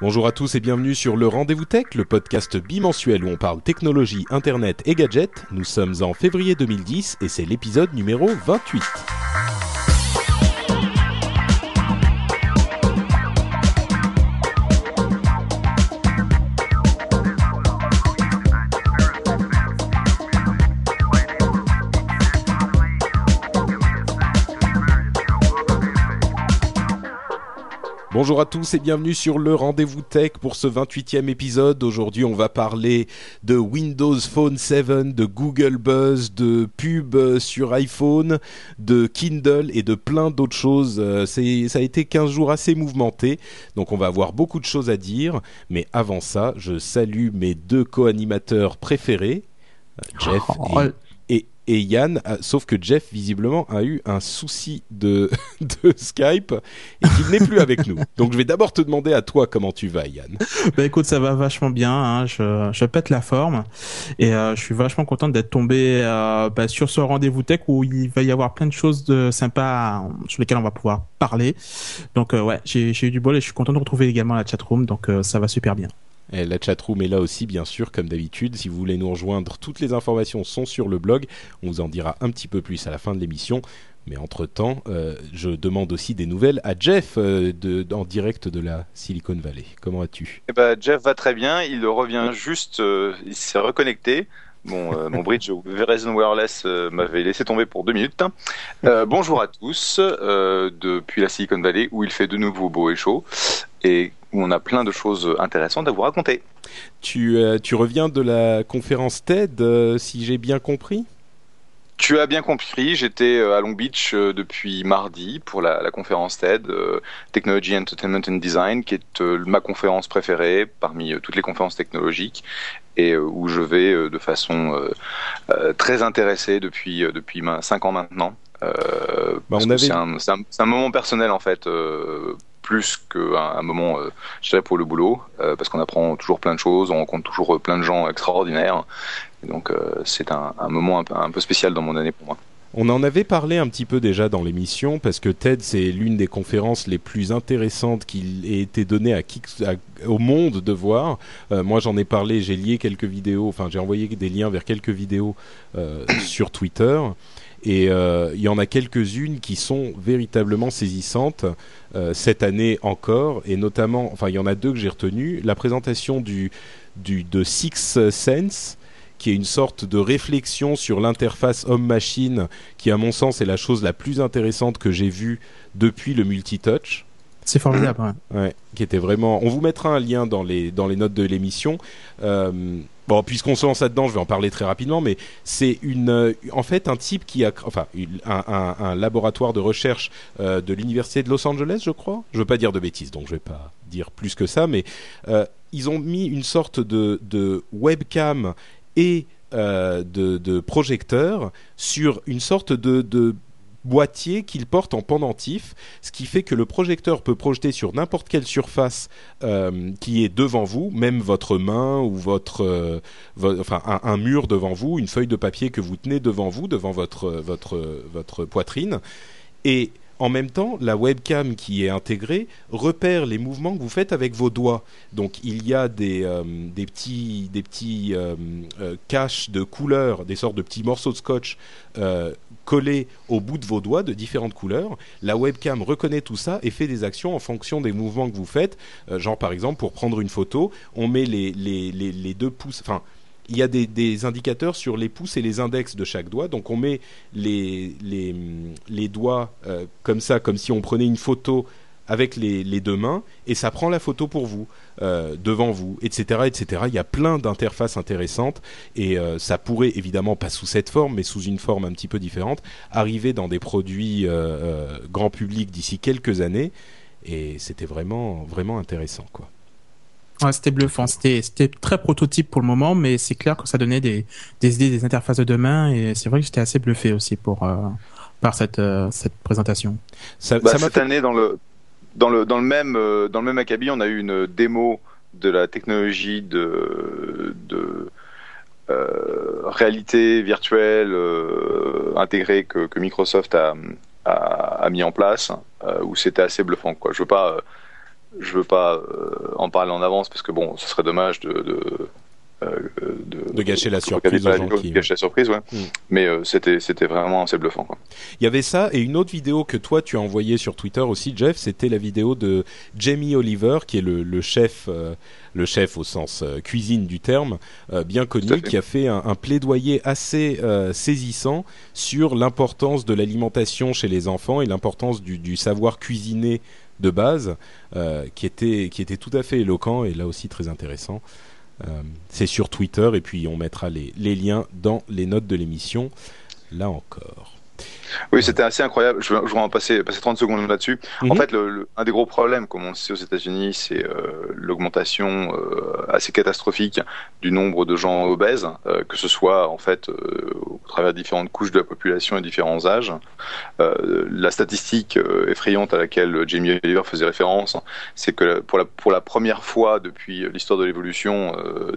Bonjour à tous et bienvenue sur le Rendez-vous Tech, le podcast bimensuel où on parle technologie, internet et gadgets. Nous sommes en février 2010 et c'est l'épisode numéro 28. Bonjour à tous et bienvenue sur le Rendez-vous Tech pour ce 28e épisode. Aujourd'hui, on va parler de Windows Phone 7, de Google Buzz, de pub sur iPhone, de Kindle et de plein d'autres choses. Euh, c'est, ça a été 15 jours assez mouvementés, donc on va avoir beaucoup de choses à dire. Mais avant ça, je salue mes deux co-animateurs préférés, Jeff Oh, et et Yann, a- sauf que Jeff visiblement a eu un souci de, de Skype et qu'il n'est plus avec nous. Donc je vais d'abord te demander à toi comment tu vas Yann. Bah écoute, ça va vachement bien. Hein. Je, je pète la forme et euh, je suis vachement content d'être tombé euh, bah, sur ce rendez-vous tech où il va y avoir plein de choses de sympas euh, sur lesquelles on va pouvoir parler. Donc euh, ouais, j'ai eu du bol et je suis content de retrouver également la chatroom. Donc euh, ça va super bien. Et la chatroom est là aussi bien sûr comme d'habitude. Si vous voulez nous rejoindre, toutes les informations sont sur le blog. On vous en dira un petit peu plus à la fin de l'émission. Mais entre-temps, euh, je demande aussi des nouvelles à Jeff euh, en direct de la Silicon Valley. Comment vas-tu Eh ben, Jeff va très bien, il revient juste, euh, il s'est reconnecté. Bon, euh, mon bridge Verizon Wireless m'avait laissé tomber pour deux minutes. Bonjour à tous, depuis la Silicon Valley où il fait de nouveau beau et chaud et où on a plein de choses intéressantes à vous raconter. tu, euh, tu reviens de la conférence TED, euh, si j'ai bien compris? Tu as bien compris, j'étais euh, à Long Beach depuis mardi pour la, la conférence TED, euh, Technology, Entertainment and Design, qui est euh, ma conférence préférée parmi euh, toutes les conférences technologiques et où je vais de façon très intéressée depuis, depuis 5 ans maintenant. Avait- un, un- c'est un moment personnel en fait. Plus qu'un un moment, euh, je dirais, pour le boulot, euh, parce qu'on apprend toujours plein de choses, on rencontre toujours euh, plein de gens extraordinaires. Donc, euh, c'est un, moment un peu, spécial dans mon année pour moi. On en avait parlé un petit peu déjà dans l'émission parce que TED c'est l'une des conférences les plus intéressantes qu'il ait été donné à qui au monde de voir. Moi j'en ai parlé, j'ai lié quelques vidéos, enfin j'ai envoyé des liens vers quelques vidéos sur Twitter et euh, il y en a quelques-unes qui sont véritablement saisissantes euh, cette année encore et notamment, enfin il y en a deux que j'ai retenues, la présentation du, du de Six Sense qui est une sorte de réflexion sur l'interface homme-machine, qui à mon sens est la chose la plus intéressante que j'ai vue depuis le multitouch. C'est formidable. ouais. Ouais, qui était vraiment. On vous mettra un lien dans les dans les notes de l'émission. Euh, bon, puisqu'on se lance là-dedans, je vais en parler très rapidement, mais c'est une euh, en fait un type qui a enfin un, un- laboratoire de recherche euh, de l'université de Los Angeles, je crois. Je veux pas dire de bêtises, donc je vais pas dire plus que ça, mais euh, ils ont mis une sorte de, de webcam et de, de projecteur sur une sorte de, de boîtier qu'ils portent en pendentif, ce qui fait que le projecteur peut projeter sur n'importe quelle surface euh, qui est devant vous, même votre main ou votre, euh, enfin un, un mur devant vous, une feuille de papier que vous tenez devant vous, devant votre votre votre poitrine, et en même temps, la webcam qui est intégrée repère les mouvements que vous faites avec vos doigts. Donc il y a des, euh, petits, euh, euh, caches de couleurs, des sortes de petits morceaux de scotch collés au bout de vos doigts de différentes couleurs. La webcam reconnaît tout ça et fait des actions en fonction des mouvements que vous faites. Genre par exemple pour prendre une photo, on met les, deux pouces, il y a des, indicateurs sur les pouces et les index de chaque doigt. Donc on met les, les, doigts euh, comme ça, comme si on prenait une photo avec les, les, deux mains et ça prend la photo pour vous euh, devant vous, etc., etc. Il y a plein d'interfaces intéressantes et euh, ça pourrait évidemment pas sous cette forme, mais sous une forme un petit peu différente, arriver dans des produits grand public d'ici quelques années et c'était vraiment vraiment intéressant quoi. Ouais, c'était bluffant. C'était, c'était très prototype pour le moment, mais c'est clair que ça donnait des, des idées, des interfaces de demain, et c'est vrai que j'étais assez bluffé aussi pour, euh, par cette, euh, cette présentation. Ça, bah, ça cette fait... année, dans le, dans le, dans le même, euh, dans le même acabit, on a eu une démo de la technologie de, de euh, réalité virtuelle euh, intégrée que, que Microsoft a, a, a, mis en place, où c'était assez bluffant. Quoi. Je veux pas je veux pas euh, en parler en avance parce que bon, ce serait dommage de, de euh, de, de, gâcher la surprise aux gens qui... gâcher la surprise ouais mm. mais euh, c'était c'était vraiment assez bluffant quoi. il y avait ça et une autre vidéo que toi tu as envoyée sur Twitter aussi Jeff c'était la vidéo de Jamie Oliver qui est le, le chef euh, le chef au sens euh, cuisine du terme bien connu qui a fait un, un plaidoyer assez saisissant sur l'importance de l'alimentation chez les enfants et l'importance du, du savoir cuisiner de base euh, qui était tout à fait éloquent et là aussi très intéressant. Euh, c'est sur Twitter et puis on mettra les liens dans les notes de l'émission là encore. Oui, c'était assez incroyable. Je, je vais en passer, passer 30 secondes là-dessus. Mm -hmm. En mhm. fait, le, le, un des gros problèmes, comme on le sait aux États-Unis, c'est euh, l'augmentation euh, assez catastrophique du nombre de gens obèses, euh, que ce soit en fait euh, au travers de différentes couches de la population et différents âges. Euh, la statistique euh, effrayante à laquelle Jamie Oliver faisait référence, c'est que pour la, pour la première fois depuis l'histoire de l'évolution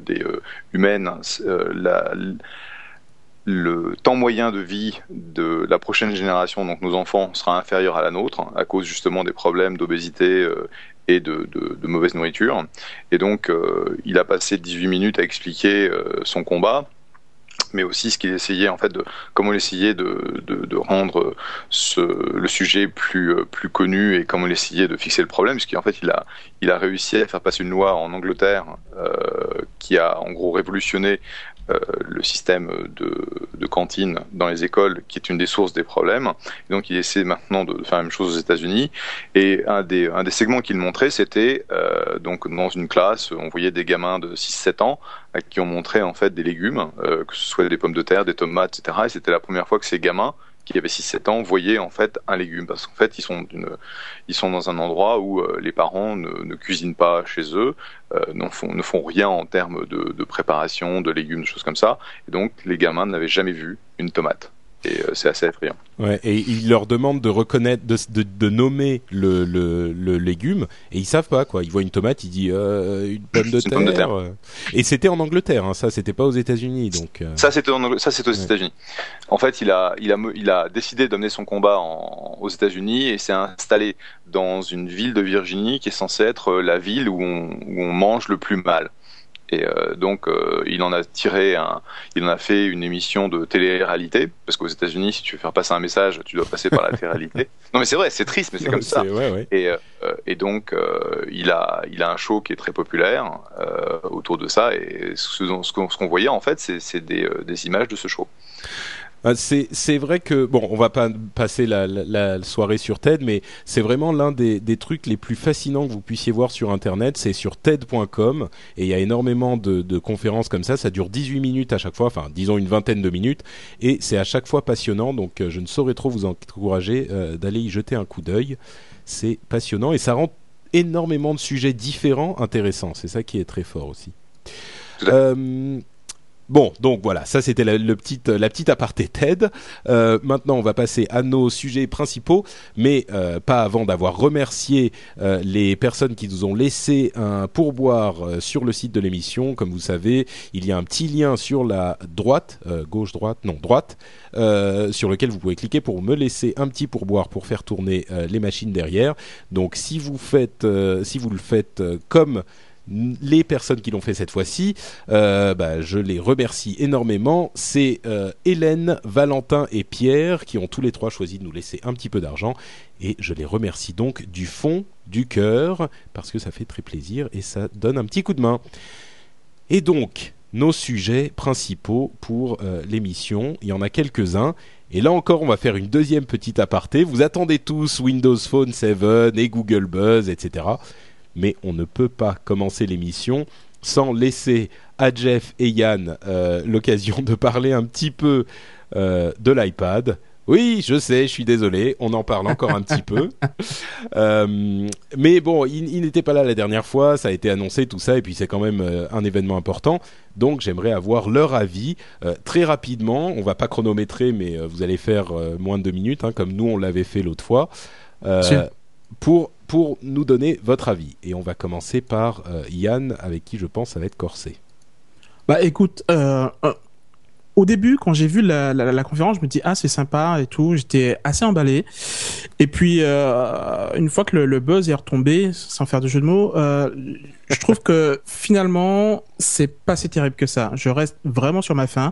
des humaines, la le temps moyen de vie de la prochaine génération, donc nos enfants, sera inférieur à la nôtre, à cause justement des problèmes d'obésité euh, et de, de, de, mauvaise nourriture. Et donc, euh, il a passé 18 minutes à expliquer euh, son combat, mais aussi ce qu'il essayait en fait de comment il essayait de, de, de rendre ce, le sujet plus plus connu et comment il essayait de fixer le problème puisqu'en fait il a il a réussi à faire passer une loi en Angleterre euh, qui a en gros révolutionné euh, le système de, de, cantine dans les écoles, qui est une des sources des problèmes. Donc, il essaie maintenant de, faire la même chose aux États-Unis. Et un des, un des segments qu'il montrait, c'était euh, donc dans une classe, on voyait des gamins de 6-7 ans qui ont montré en fait des légumes, euh, que ce soit des pommes de terre, des tomates, etc. Et c'était la première fois que ces gamins qui avaient 6-7 ans voyaient en fait un légume. Parce qu'en fait ils sont ils sont dans un endroit où euh, les parents ne, ne, cuisinent pas chez eux, euh, ne, font, ne font rien en termes de, de préparation de légumes, de choses comme ça, et donc les gamins n'avaient jamais vu une tomate et euh, c'est assez effrayant. Ouais, et il leur demande de reconnaître, de, de, de nommer le, le, le, légume, et ils savent pas quoi. Ils voient une tomate, ils disent euh, une pomme de, une terre. Pomme de terre. Et c'était en Angleterre, hein, ça, c'était pas aux États-Unis, donc. Euh... Ça, c'était ça, c'est aux ouais. États-Unis. En fait, il a, il a, il a décidé d'amener son combat en... aux États-Unis et s'est installé dans une ville de Virginie qui est censée être la ville où on, où on mange le plus mal. Et euh, donc, euh, il en a tiré un, il en a fait une émission de télé-réalité, parce qu'aux États-Unis, si tu veux faire passer un message, tu dois passer par la télé-réalité. non, mais c'est vrai, c'est triste, mais c'est comme ça. Ouais, ouais. Et, euh, et donc, il a, il a un show qui est très populaire autour de ça, et ce, ce qu'on voyait en fait, c'est des, des images de ce show. Euh, c'est vrai que bon, on va pas passer la, la, la soirée sur TED, mais c'est vraiment l'un des, des, trucs les plus fascinants que vous puissiez voir sur Internet. C'est sur TED.com et il y a énormément de, de, conférences comme ça. Ça dure 18 minutes à chaque fois, enfin disons une vingtaine de minutes, et c'est à chaque fois passionnant. Donc euh, je ne saurais trop vous encourager euh, d'aller y jeter un coup d'œil. C'est passionnant et ça rend énormément de sujets différents intéressants. C'est ça qui est très fort aussi. Euh, Bon, donc voilà, ça c'était la, petite aparté TED. Euh, maintenant, on va passer à nos sujets principaux, mais euh, pas avant d'avoir remercié euh, les personnes qui nous ont laissé un pourboire sur le site de l'émission. Comme vous savez, il y a un petit lien sur la droite, euh, gauche, droite, non, droite, sur lequel vous pouvez cliquer pour me laisser un petit pourboire pour faire tourner les machines derrière. Donc, si vous faites, si vous le faites comme les personnes qui l'ont fait cette fois-ci, euh, bah, je les remercie énormément. C'est euh, Hélène, Valentin et Pierre qui ont tous les trois choisi de nous laisser un petit peu d'argent et je les remercie donc du fond du cœur parce que ça fait très plaisir et ça donne un petit coup de main. Et donc, nos sujets principaux pour l'émission. Il y en a quelques-uns. Et là encore, on va faire une deuxième petite aparté. Vous attendez tous Windows Phone 7 et Google Buzz, etc. Mais on ne peut pas commencer l'émission sans laisser à Jeff et Yann l'occasion de parler un petit peu de l'iPad. Oui, je sais, je suis désolé, on en parle encore un petit peu. Euh, mais bon, il, n'était pas là la dernière fois, ça a été annoncé tout ça, et puis c'est quand même euh, un événement important. Donc j'aimerais avoir leur avis euh, très rapidement. On va pas chronométrer, mais vous allez faire moins de deux minutes, hein, comme nous on l'avait fait l'autre fois, pour pour nous donner votre avis. Et on va commencer par Yann, avec qui je pense ça va être corsé. Bah écoute, au début, quand j'ai vu la, la, la, conférence, je me dis ah c'est sympa et tout. J'étais assez emballé. Et puis euh, une fois que le, le, buzz est retombé, sans faire de jeu de mots, euh, je trouve que finalement c'est pas si terrible que ça. Je reste vraiment sur ma faim.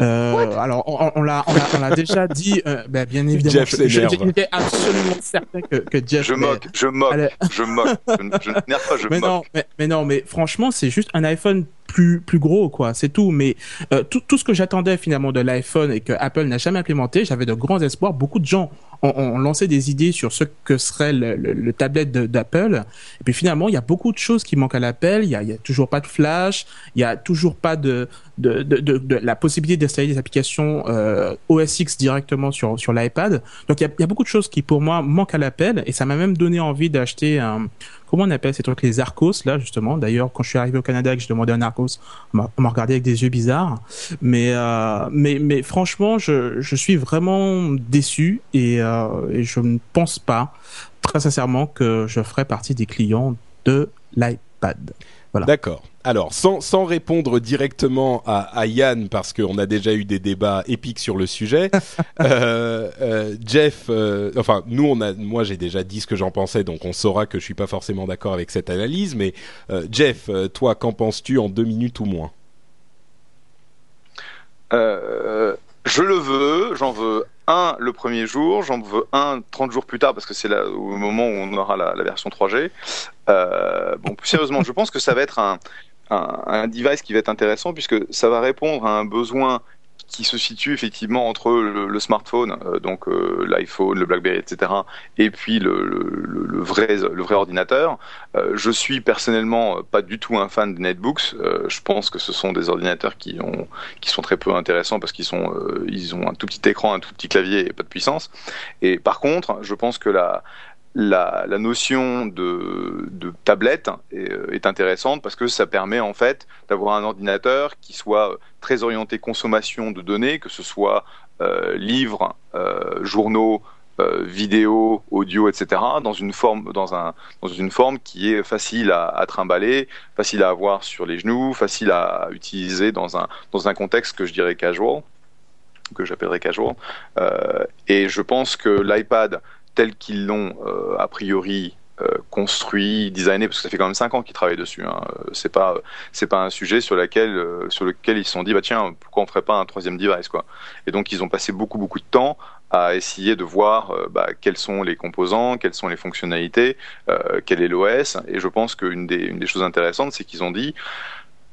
Euh, alors on, on l'a on l'a déjà dit. Euh, ben, bien évidemment, Jeff j'étais absolument certain que, que Jeff. Je moque, je moque, je moque. Je, ne pas, je mais moque. Non, mais, mais non, mais franchement c'est juste un iPhone plus plus gros quoi. C'est tout. Mais euh, tout, tout ce que j'attendais finalement de l'iPhone et que Apple n'a jamais implémenté j'avais de grands espoirs. Beaucoup de gens ont, lancé des idées sur ce que serait le, le, le tablette d'Apple. Et puis finalement il y a beaucoup de choses qui manquent à l'appel. Il il y a toujours pas de flash. Il y a toujours pas de la possibilité d'installer des applications euh, OS X directement sur sur l'iPad. Donc il y, a, beaucoup de choses qui pour moi manquent à l'appel. Et ça m'a même donné envie d'acheter un comment on appelle ces trucs les Arcos là justement. D'ailleurs quand je suis arrivé au Canada et que j'ai demandé un Arcos on m'a regardé avec des yeux bizarres. Mais euh, mais mais franchement je je suis vraiment déçu. Et, euh, et je ne pense pas très sincèrement que je ferai partie des clients de l'iPad voilà. D'accord. Alors, sans, sans, répondre directement à, à Yann, parce qu'on a déjà eu des débats épiques sur le sujet, euh, euh, Jeff, euh, enfin, nous, on a, moi, j'ai déjà dit ce que j'en pensais, donc on saura que je suis pas forcément d'accord avec cette analyse. Mais euh, Jeff, euh, toi, qu'en penses-tu en deux minutes ou moins? Euh, Je le veux, j'en veux un le premier jour, j'en veux un 30 jours plus tard parce que c'est au moment où on aura la, version 3G. Euh, bon, sérieusement, je pense que ça va être un, un, un, device qui va être intéressant puisque ça va répondre à un besoin qui se situe effectivement entre le, smartphone, euh, donc euh, l'iPhone, le BlackBerry, etc., et puis le, vrai, ordinateur. Euh, je suis personnellement pas du tout un fan de netbooks. Euh, je pense que ce sont des ordinateurs qui, ont, qui sont très peu intéressants parce qu'ils euh, ont un tout petit écran, un tout petit clavier et pas de puissance. Et par contre, je pense que la, la, notion de, tablette est, est, intéressante parce que ça permet en fait d'avoir un ordinateur qui soit très orienté consommation de données, que ce soit euh, livres, euh, journaux, euh, vidéos, audio, etc. dans une forme, dans un, dans une forme qui est facile à, à, trimballer, facile à avoir sur les genoux, facile à utiliser dans un, dans un contexte que je dirais casual, que j'appellerais casual. Euh, et je pense que l'iPad tels qu'ils l'ont euh, a priori euh, construit, designé, parce que ça fait quand même cinq ans qu'ils travaillent dessus. Hein. C'est pas c'est pas un sujet sur lequel euh, sur lequel ils se sont dit bah tiens pourquoi on ferait pas un troisième device quoi. Et donc ils ont passé beaucoup beaucoup de temps à essayer de voir euh, bah, quels sont les composants, quelles sont les fonctionnalités, euh, quel est l'OS. Et je pense qu'une des une des choses intéressantes c'est qu'ils ont dit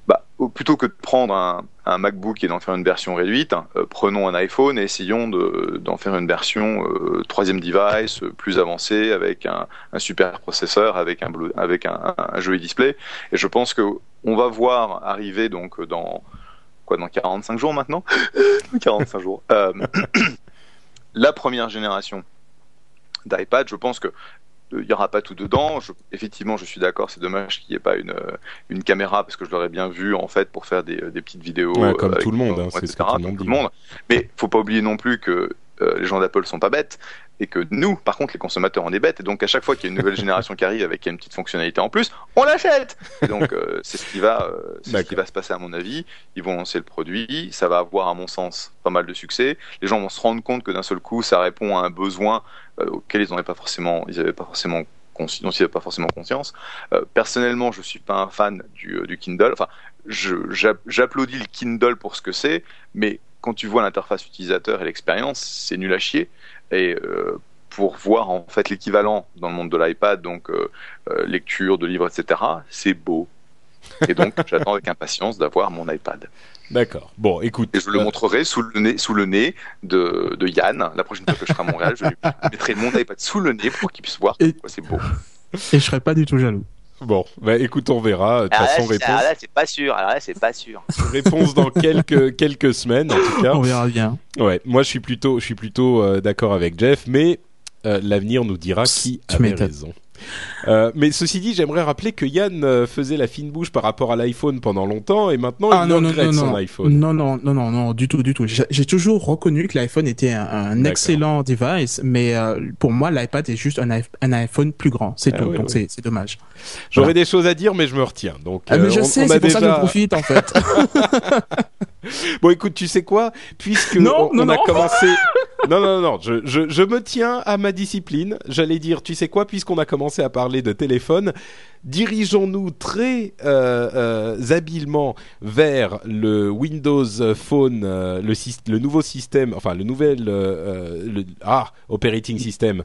bah, plutôt que de prendre un, un MacBook et d'en faire une version réduite, euh, prenons un iPhone et essayons d'en de, faire une version euh, troisième device, euh, plus avancée, avec un, un, super processeur, avec un, avec un, un, joli display. Et je pense que on va voir arriver donc dans quoi dans 45 jours maintenant? 45 jours. La première génération d'iPad, je pense que il n'y aura pas tout dedans. Je, effectivement, je suis d'accord, c'est dommage qu'il n'y ait pas une, une caméra parce que je l'aurais bien vu en fait pour faire des, des petites vidéos. Ouais, comme tout le monde, hein, c'est ce tout le monde. Mais faut pas oublier non plus que euh, les gens d'Apple sont pas bêtes et que nous, par contre, les consommateurs, on est bêtes. Et donc, à chaque fois qu'il y a une nouvelle génération qui arrive avec une petite fonctionnalité en plus, on l'achète. Donc, euh, c'est ce qui va, euh, c'est ce qui va se passer à mon avis. Ils vont lancer le produit, ça va avoir, à mon sens, pas mal de succès. Les gens vont se rendre compte que d'un seul coup, ça répond à un besoin auquel ils n'avaient pas forcément, ils n'avaient pas forcément dont ils n'avaient pas forcément conscience. Euh, personnellement, je suis pas un fan du, du Kindle. Enfin, j'applaudis le Kindle pour ce que c'est, mais quand tu vois l'interface utilisateur et l'expérience, c'est nul à chier. Et euh, pour voir en fait l'équivalent dans le monde de l'iPad, donc euh, lecture de livres, etc., c'est beau. Et donc, j'attends avec impatience d'avoir mon iPad. D'accord. Bon, écoute. Et je le montrerai sous le nez, sous le nez de, de Yann. La prochaine fois que je serai à Montréal, je lui mettrai mon iPad sous le nez pour qu'il puisse voir Et- c'est beau. Et je serais pas du tout jaloux. Bon, bah écoute, on verra. De toute façon, alors réponse, là, c'est pas sûr. Alors là, c'est pas sûr. réponse dans quelques quelques semaines en tout cas. On verra bien. Ouais, moi je suis plutôt je suis plutôt euh, d'accord avec Jeff, mais euh, l'avenir nous dira qui avait raison. Euh, mais ceci dit, j'aimerais rappeler que Yann euh, faisait la fine bouche par rapport à l'iPhone pendant longtemps et maintenant Ah il non, regrette non, son iPhone. Non, non, non, non, non, du tout, du tout. J'ai toujours reconnu que l'iPhone était un, excellent device, mais euh, pour moi, l'iPad est juste un, iP- un iPhone plus grand. C'est Ah tout. oui, Donc oui. c'est dommage. J'aurais Voilà. des choses à dire, mais je me retiens. Donc, Ah, mais je on- sais, c'est pour ça que je profite en fait. Bon, écoute, tu sais quoi? Puisque Non, on, non, on a non. commencé. Non, non, non, je, je, je me tiens à ma discipline. J'allais dire, tu sais quoi? Puisqu'on a commencé à parler de téléphone, dirigeons-nous très euh, euh, habilement vers le Windows Phone, euh, le, nouveau système, enfin le nouvel, le, ah, operating system,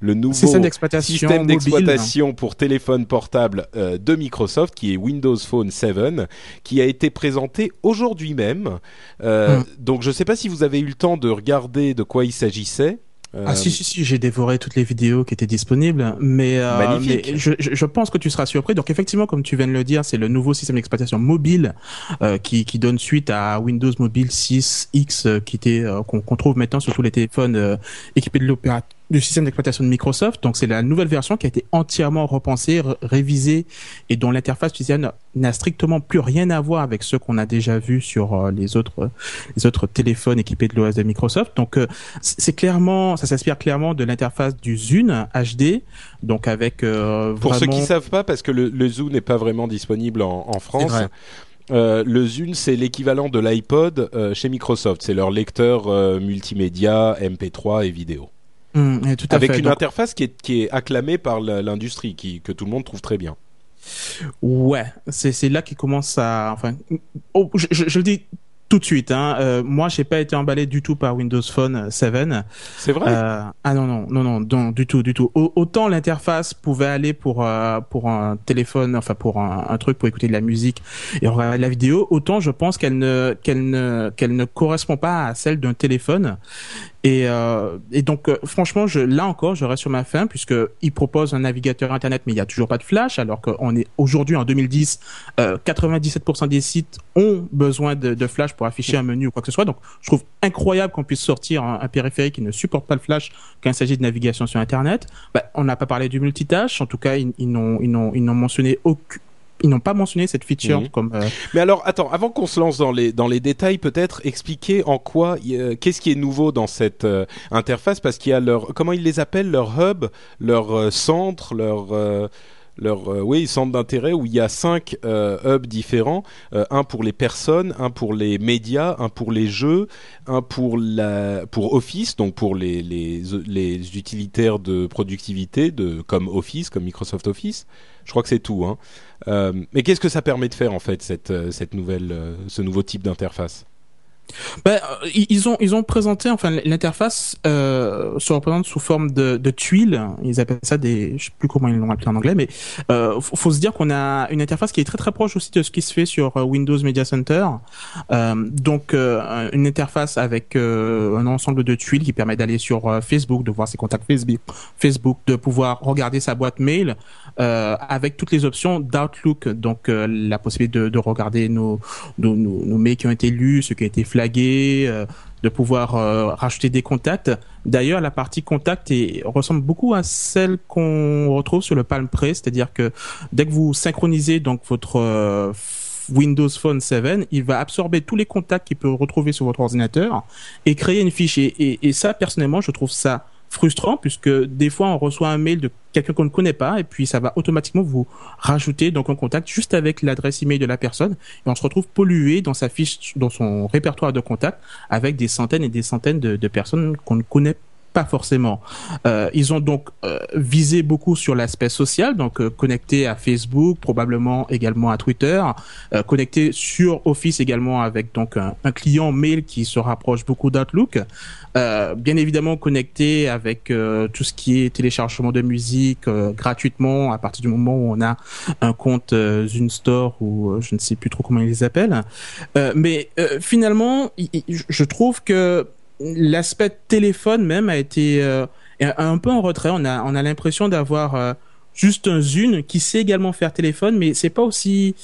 le nouveau Système d'exploitation d'exploitation pour téléphone portable euh, de Microsoft, qui est Windows Phone 7, qui a été présenté aujourd'hui même. Euh, Hmm. Donc je ne sais pas si vous avez eu le temps de regarder de quoi il s'agissait. Euh, Ah si si si, j'ai dévoré toutes les vidéos qui étaient disponibles, mais, euh, je, pense que tu seras surpris. Donc effectivement, comme tu viens de le dire, c'est le nouveau système d'exploitation mobile euh, qui, qui donne suite à Windows Mobile 6X euh, qui était qu'on trouve maintenant sur tous les téléphones équipés de l'opérateur du système d'exploitation de Microsoft. Donc c'est la nouvelle version qui a été entièrement repensée, révisée et dont l'interface utilisateur n'a strictement plus rien à voir avec ceux qu'on a déjà vus sur euh, les autres les autres téléphones équipés de l'OS de Microsoft. Donc euh, c'est clairement, ça s'inspire clairement de l'interface du Zune HD, donc avec euh, Pour ceux qui savent pas, parce que le, le Zoom n'est pas vraiment disponible en, en France. euh, le Zune, c'est l'équivalent de l'iPod euh, chez Microsoft. C'est leur lecteur euh, multimédia, MP3 et vidéo. Hum, et tout à Avec fait. une Donc, interface qui est, qui est acclamée par l'industrie, qui, que tout le monde trouve très bien. ouais, c'est là qu'il commence à, enfin, oh, je, je, je le dis tout de suite. Hein, euh, moi, j'ai pas été emballé du tout par Windows Phone 7. C'est vrai? Euh, ah non non non non non du tout du tout. Au- autant l'interface pouvait aller pour euh, pour un téléphone, enfin pour un, un truc pour écouter de la musique et regarder de la vidéo, autant je pense qu'elle ne qu'elle ne qu'elle ne correspond pas à celle d'un téléphone. Et, euh, et donc euh, franchement, je, là encore, je reste sur ma fin puisque il propose un navigateur internet, mais il y a toujours pas de flash, alors qu'on est aujourd'hui en 2010, euh, 97% des sites ont besoin de, de flash pour afficher un menu ou quoi que ce soit. Donc je trouve incroyable qu'on puisse sortir un, périphérique qui ne supporte pas le flash quand il s'agit de navigation sur Internet. Bah, on n'a pas parlé du multitâche, en tout cas ils, ils n'ont mentionné aucun ils n'ont pas mentionné cette feature Mhm. comme euh, Mais alors, attends, avant qu'on se lance dans les dans les détails, peut-être expliquer en quoi, euh, qu'est-ce qui est nouveau dans cette euh, interface, parce qu'il y a leur, comment ils les appellent, leur hub, leur centre, leur leur euh, oui centre d'intérêt où il y a cinq euh, hubs différents, euh, un pour les personnes, un pour les médias, un pour les jeux, un pour la pour Office, donc pour les les les utilitaires de productivité de comme Office, comme Microsoft Office. Je crois que c'est tout. Hein. Euh, mais qu'est-ce que ça permet de faire en fait cette euh, nouvelle euh, ce nouveau type d'interface? Ben, ils ont ils ont présenté enfin l'interface se représente sous forme de, tuiles. Ils appellent ça des je sais plus comment ils l'ont appelé en anglais, mais euh, faut, se dire qu'on a une interface qui est très très proche aussi de ce qui se fait sur Windows Media Center. Donc une interface avec un ensemble de tuiles qui permet d'aller sur Facebook, de voir ses contacts Facebook, Facebook, de pouvoir regarder sa boîte mail euh, avec toutes les options d'Outlook. Donc euh, la possibilité de, de regarder nos nos, nos, nos mails qui ont été lus, ceux qui ont été flagués, euh, de pouvoir euh, rajouter des contacts. D'ailleurs, la partie contact est, ressemble beaucoup à celle qu'on retrouve sur le Palm Pre, c'est-à-dire que dès que vous synchronisez donc votre euh, Windows Phone 7, il va absorber tous les contacts qu'il peut retrouver sur votre ordinateur et créer une fiche. Et, et, et ça, personnellement, je trouve ça frustrant puisque des fois on reçoit un mail de quelqu'un qu'on ne connaît pas et puis ça va automatiquement vous rajouter donc un contact juste avec l'adresse email de la personne. Et on se retrouve pollué dans sa fiche dans son répertoire de contacts avec des centaines et des centaines de, de personnes qu'on ne connaît pas forcément. Euh, ils ont donc euh, visé beaucoup sur l'aspect social, donc euh, connecté à Facebook, probablement également à Twitter, euh, connecté sur Office également avec donc un, client mail qui se rapproche beaucoup d'Outlook. Euh, bien évidemment connecté avec euh, tout ce qui est téléchargement de musique gratuitement à partir du moment où on a un compte Zune Store ou je ne sais plus trop comment ils les appellent. Mais finalement, je trouve que l'aspect téléphone même a été euh, un peu en retrait. On a on a l'impression d'avoir euh, juste un Zune qui sait également faire téléphone, mais c'est pas aussi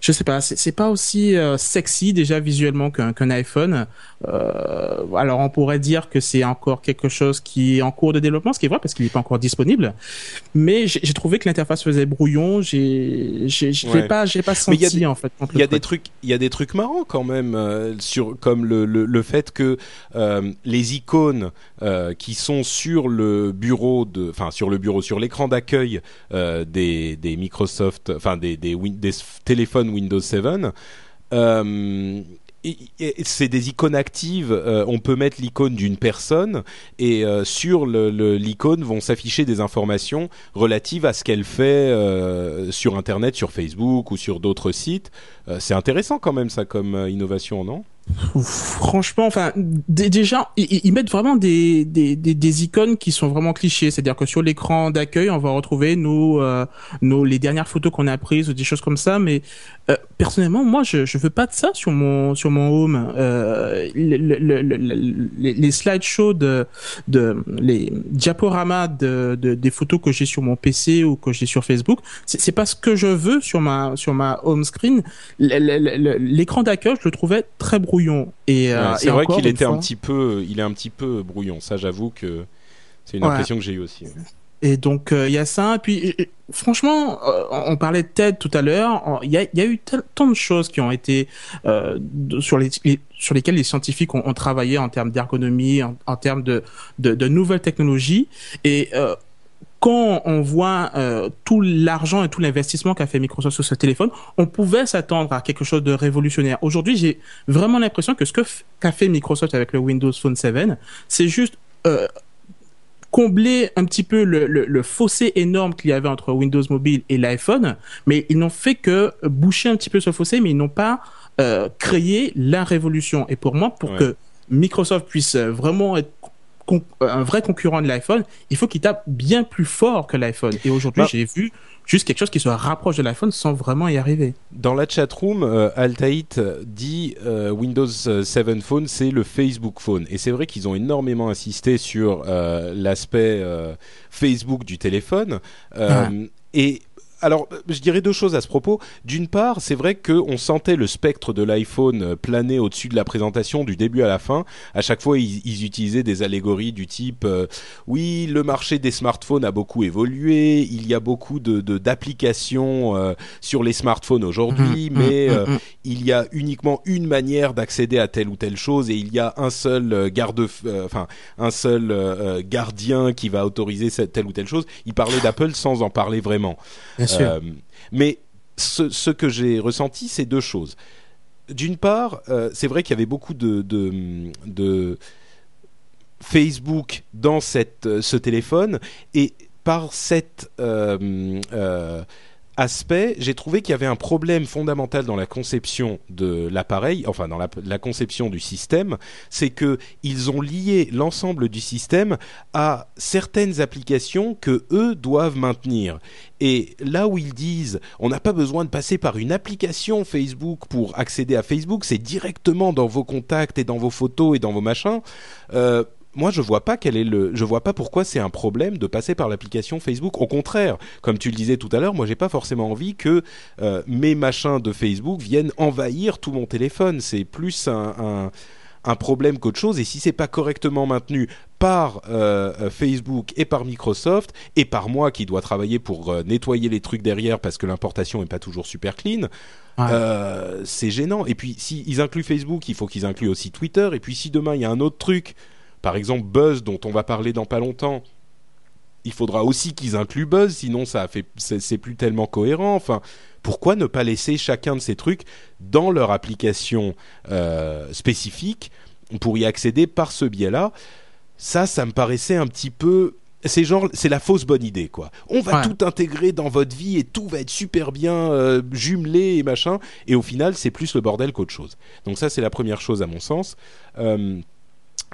je sais pas, c'est pas aussi euh, sexy déjà visuellement qu'un iPhone. Euh, alors on pourrait dire que c'est encore quelque chose qui est en cours de développement, ce qui est vrai parce qu'il n'est pas encore disponible. Mais j'ai trouvé que l'interface faisait brouillon. J'ai j'ai Ouais. pas j'ai pas y a senti des- en fait. Il y a des truc. trucs, il y a des trucs marrants quand même euh, sur comme le, le, le fait que euh, les icônes qui sont sur le bureau de, enfin sur le bureau, sur l'écran d'accueil des, des Microsoft, enfin des, des, Win- des téléphones Windows 7. Euh, c'est des icônes actives. euh, on peut mettre l'icône d'une personne et euh, sur l'icône vont s'afficher des informations relatives à ce qu'elle fait euh, sur Internet, sur Facebook ou sur d'autres sites. C'est intéressant quand même ça comme innovation, non? Franchement, enfin, déjà, ils, mettent vraiment des, des, des, icônes qui sont vraiment clichés. C'est-à-dire que sur l'écran d'accueil, on va retrouver nos, euh, nos, les dernières photos qu'on a prises ou des choses comme ça. Mais euh, personnellement, moi, je, je veux pas de ça sur mon, sur mon home. Euh, le- le- le- le- le- les, slideshows de, de, les diaporamas de, de, des photos que j'ai sur mon PC ou que j'ai sur Facebook, c'est pas ce que je veux sur ma, sur ma home screen. L'écran d'accueil, je le trouvais très brouillon. Et, euh, Ouais, C'est vrai encore qu'il était un petit peu, il est un petit peu brouillon. Ça, j'avoue que c'est une Ouais. impression que j'ai eue aussi. Et donc euh, il y a ça. Et puis euh, franchement, euh, on parlait de TED tout à l'heure. Il y a, il y a eu tel- tant de choses qui ont été euh, de- sur les, les- sur lesquelles les scientifiques ont, ont travaillé en termes d'ergonomie, en, en termes de, de, de nouvelles technologies. Et euh, quand on voit euh, tout l'argent et tout l'investissement qu'a fait Microsoft sur ce téléphone, on pouvait s'attendre à quelque chose de révolutionnaire. Aujourd'hui, j'ai vraiment l'impression que ce que qu'a fait Microsoft avec le Windows Phone 7, c'est juste euh, combler un petit peu le, le, le fossé énorme qu'il y avait entre Windows Mobile et l'iPhone, mais ils n'ont fait que boucher un petit peu ce fossé, mais ils n'ont pas euh, créé la révolution. Et pour moi, pour Ouais. que Microsoft puisse vraiment être un vrai concurrent de l'iPhone, il faut qu'il tape bien plus fort que l'iPhone. Et aujourd'hui, Bah. j'ai vu juste quelque chose qui se rapproche de l'iPhone sans vraiment y arriver. Dans la chatroom, euh, Altaït dit euh, Windows 7 Phone, c'est le Facebook Phone. Et c'est vrai qu'ils ont énormément insisté sur euh, l'aspect euh, Facebook du téléphone. Euh, Et alors, je dirais deux choses à ce propos. D'une part, c'est vrai qu'on sentait le spectre de l'iPhone euh, planer au-dessus de la présentation du début à la fin. À chaque fois, ils, ils utilisaient des allégories du type euh, oui, le marché des smartphones a beaucoup évolué, il y a beaucoup de de- d'applications euh, sur les smartphones aujourd'hui, Mhm, mais mhm, euh, mhm. il y a uniquement une manière d'accéder à telle ou telle chose et il y a un seul euh, garde, euh, enfin un seul euh, euh, gardien qui va autoriser cette, telle ou telle chose. Il parlait d'Apple sans en parler vraiment. Bien Euh, mais ce, que j'ai ressenti, c'est deux choses. D'une part, euh, c'est vrai qu'il y avait beaucoup de, Facebook dans cette, euh, ce téléphone et par cet euh, aspect, j'ai trouvé qu'il y avait un problème fondamental dans la conception de l'appareil, enfin dans la, conception du système, c'est que ils ont lié l'ensemble du système à certaines applications que eux doivent maintenir. Et là où ils disent on n'a pas besoin de passer par une application Facebook pour accéder à Facebook, c'est directement dans vos contacts et dans vos photos et dans vos machins. Euh, moi, je vois pas quel est le, je vois pas pourquoi c'est un problème de passer par l'application Facebook. Au contraire, comme tu le disais tout à l'heure, moi, j'ai pas forcément envie que euh, mes machins de Facebook viennent envahir tout mon téléphone. C'est plus un, un, un problème qu'autre chose. Et si c'est pas correctement maintenu par euh, Facebook et par Microsoft et par moi qui dois travailler pour euh, nettoyer les trucs derrière parce que l'importation est pas toujours super clean, Ouais. euh, c'est gênant. Et puis, s'ils incluent Facebook, il faut qu'ils incluent aussi Twitter. Et puis, si demain il y a un autre truc, par exemple Buzz, dont on va parler dans pas longtemps, il faudra aussi qu'ils incluent Buzz, sinon ça fait c'est plus tellement cohérent. Enfin, pourquoi ne pas laisser chacun de ces trucs dans leur application euh, spécifique? Pour y accéder par ce biais-là ça, ça me paraissait un petit peu c'est genre c'est la fausse bonne idée quoi. On va Ouais. tout intégrer dans votre vie et tout va être super bien euh, jumelé et machin et au final c'est plus le bordel qu'autre chose. Donc ça c'est la première chose à mon sens. Euh,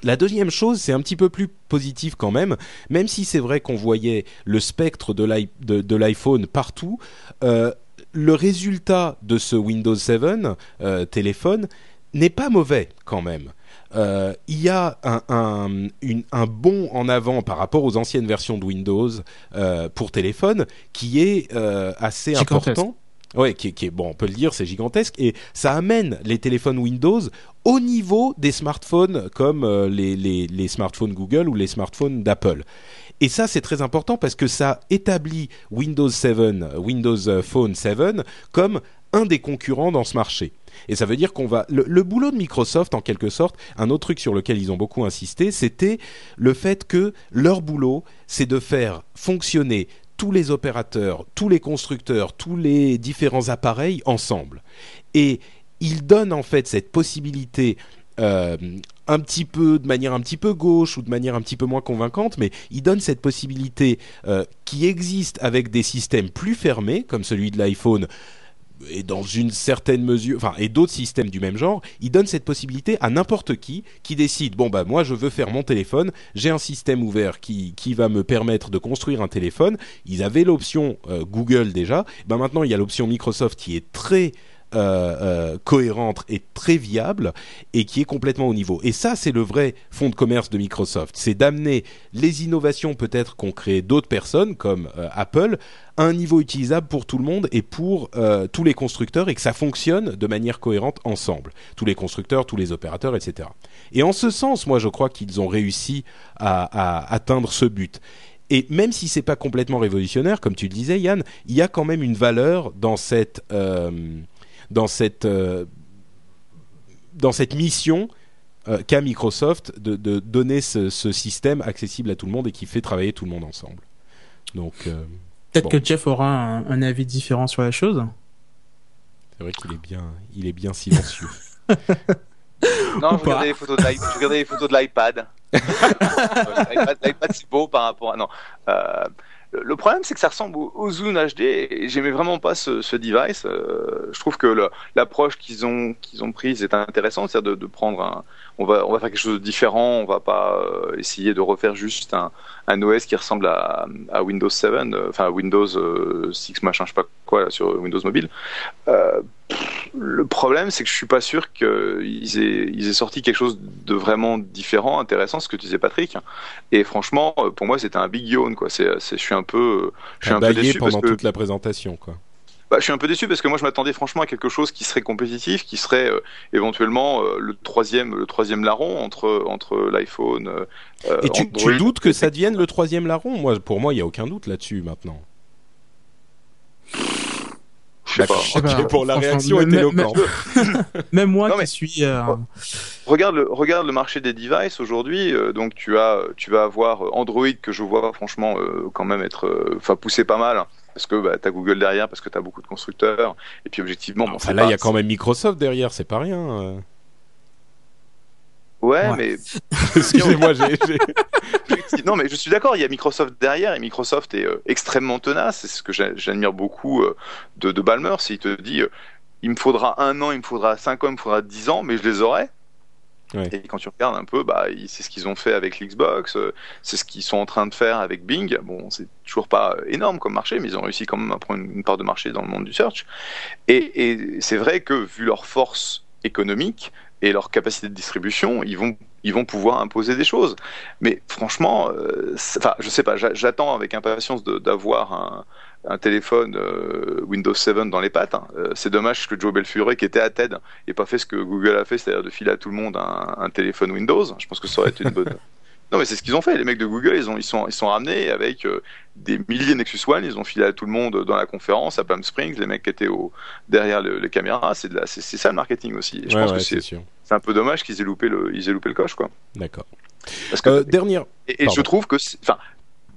la deuxième chose, c'est un petit peu plus positif quand même, même si c'est vrai qu'on voyait le spectre de l'i- de- de l'iPhone partout, euh, le résultat de ce Windows 7 euh, téléphone n'est pas mauvais quand même. Euh, il y a un, un, une- un bond en avant par rapport aux anciennes versions de Windows pour téléphone qui est assez important. Ouais, qui, est- bon, on peut le dire, c'est gigantesque et ça amène les téléphones Windows au niveau des smartphones comme euh, les, smartphones Google ou les smartphones d'Apple. Et ça, c'est très important parce que ça établit Windows 7, euh, Windows euh, Phone 7 comme un des concurrents dans ce marché. Et ça veut dire qu'on va le boulot de Microsoft en quelque sorte, un autre truc sur lequel ils ont beaucoup insisté, c'était le fait que leur boulot, c'est de faire fonctionner tous les opérateurs, tous les constructeurs, tous les différents appareils ensemble. Et ils donnent en fait cette possibilité euh, un petit peu de manière un petit peu gauche ou de manière un petit peu moins convaincante, mais ils donnent cette possibilité euh, qui existe avec des systèmes plus fermés, comme celui de l'iPhone, et dans une certaine mesure, enfin, et d'autres systèmes du même genre, ils donnent cette possibilité à n'importe qui qui décide, bon bah moi je veux faire mon téléphone, j'ai un système ouvert qui, va me permettre de construire un téléphone. Ils avaient l'option euh, Google déjà, ben maintenant il y a l'option Microsoft qui est très euh, euh, cohérente et très viable et qui est complètement au niveau. Et ça, c'est le vrai fond de commerce de Microsoft. C'est d'amener les innovations peut-être qu'ont créé d'autres personnes comme euh, Apple à un niveau utilisable pour tout le monde et pour tous les constructeurs et que ça fonctionne de manière cohérente ensemble. Tous les constructeurs, tous les opérateurs, etc. Et en ce sens, moi, je crois qu'ils ont réussi à, atteindre ce but. Et même si c'est pas complètement révolutionnaire, comme tu le disais, Yann, il y a quand même une valeur dans cette dans cette euh, dans cette mission euh, qu'a Microsoft de, de donner ce, ce système accessible à tout le monde et qui fait travailler tout le monde ensemble. Donc euh, Peut-être Bon. que Jeff aura un, un avis différent sur la chose. c'est vrai qu'il est bien il est bien silencieux. Non, je regardais les photos de je regardais les photos de l'iPad. Euh, L'iPad, l'iPad, c'est beau par rapport à. Non. Euh, le problème, c'est que ça ressemble au, au Zoom HD j'aimais vraiment pas ce, ce device. Euh, je trouve que l'approche qu'ils ont, qu'ils ont prise est intéressante, c'est-à-dire de, de prendre un. On va, on va faire quelque chose de différent, on va pas euh, essayer de refaire juste un, un OS qui ressemble à, à Windows 7, euh, enfin Windows euh, 6 machin, je sais pas quoi, là, sur Windows Mobile. Euh, le problème, c'est que je suis pas sûr qu'ils aient, ils aient sorti quelque chose de vraiment différent, intéressant, ce que tu disais Patrick. Et franchement, euh, pour moi, c'était un big yawn, quoi. C'est, je suis un peu, je suis un peu déçu parce pendant que, toute la présentation quoi. Bah, je suis un peu déçu parce que moi, je m'attendais franchement à quelque chose qui serait compétitif, qui serait euh, éventuellement euh, le troisième, le troisième larron entre entre l'iPhone. euh, Et tu, tu doutes que ça devienne le troisième larron? Moi, pour moi, il y a aucun doute là-dessus maintenant. Je sais pas. Je sais pas, Ok, pour la réaction est éloquente. Même moi Non, qui suis. euh, Regarde le, regarde le marché des devices aujourd'hui. euh, donc tu as, tu vas avoir Android que je vois franchement euh, quand même être, euh, enfin pousser pas mal. Parce que bah, t'as Google derrière, parce que t'as beaucoup de constructeurs. Et puis objectivement, bon, Enfin, là, il y a quand même Microsoft derrière, c'est pas rien. euh. Ouais, Ouais. mais Excusez-moi, j'ai. non, mais je suis d'accord. Il y a Microsoft derrière et Microsoft est euh, extrêmement tenace. C'est ce que j'a- j'admire beaucoup euh, de, de Balmer. C'est il te dit, euh, il me faudra un an, il me faudra cinq ans, il me faudra dix ans, mais je les aurai. Et quand tu regardes un peu, bah, c'est ce qu'ils ont fait avec l'Xbox, euh, c'est ce qu'ils sont en train de faire avec Bing. Bon, c'est toujours pas euh, énorme comme marché, mais ils ont réussi quand même à prendre une, part de marché dans le monde du search. Et, c'est vrai que vu leur force économique et leur capacité de distribution, ils vont ils vont pouvoir imposer des choses. Mais franchement, euh, enfin, je sais pas, j'a- j'attends avec impatience d'avoir un, un téléphone euh, Windows 7 dans les pattes. hein. Euh, c'est dommage que Joe Belfure, qui était à TED, ait pas fait ce que Google a fait, c'est-à-dire de filer à tout le monde un, un téléphone Windows. Je pense que ça aurait été une bonne. Non, mais c'est ce qu'ils ont fait. Les mecs de Google, ils ont, ils sont, ils sont ramenés avec euh, des milliers de Nexus One. Ils ont filé à tout le monde dans la conférence à Palm Springs. Les mecs qui étaient au, derrière le- les caméras, c'est c'est c'est ça le marketing aussi. Et je Ouais, pense ouais, que c'est un peu dommage qu'ils aient loupé le, ils aient loupé le coche, quoi. D'accord. Parce que Euh, dernière. et, et je trouve que, enfin,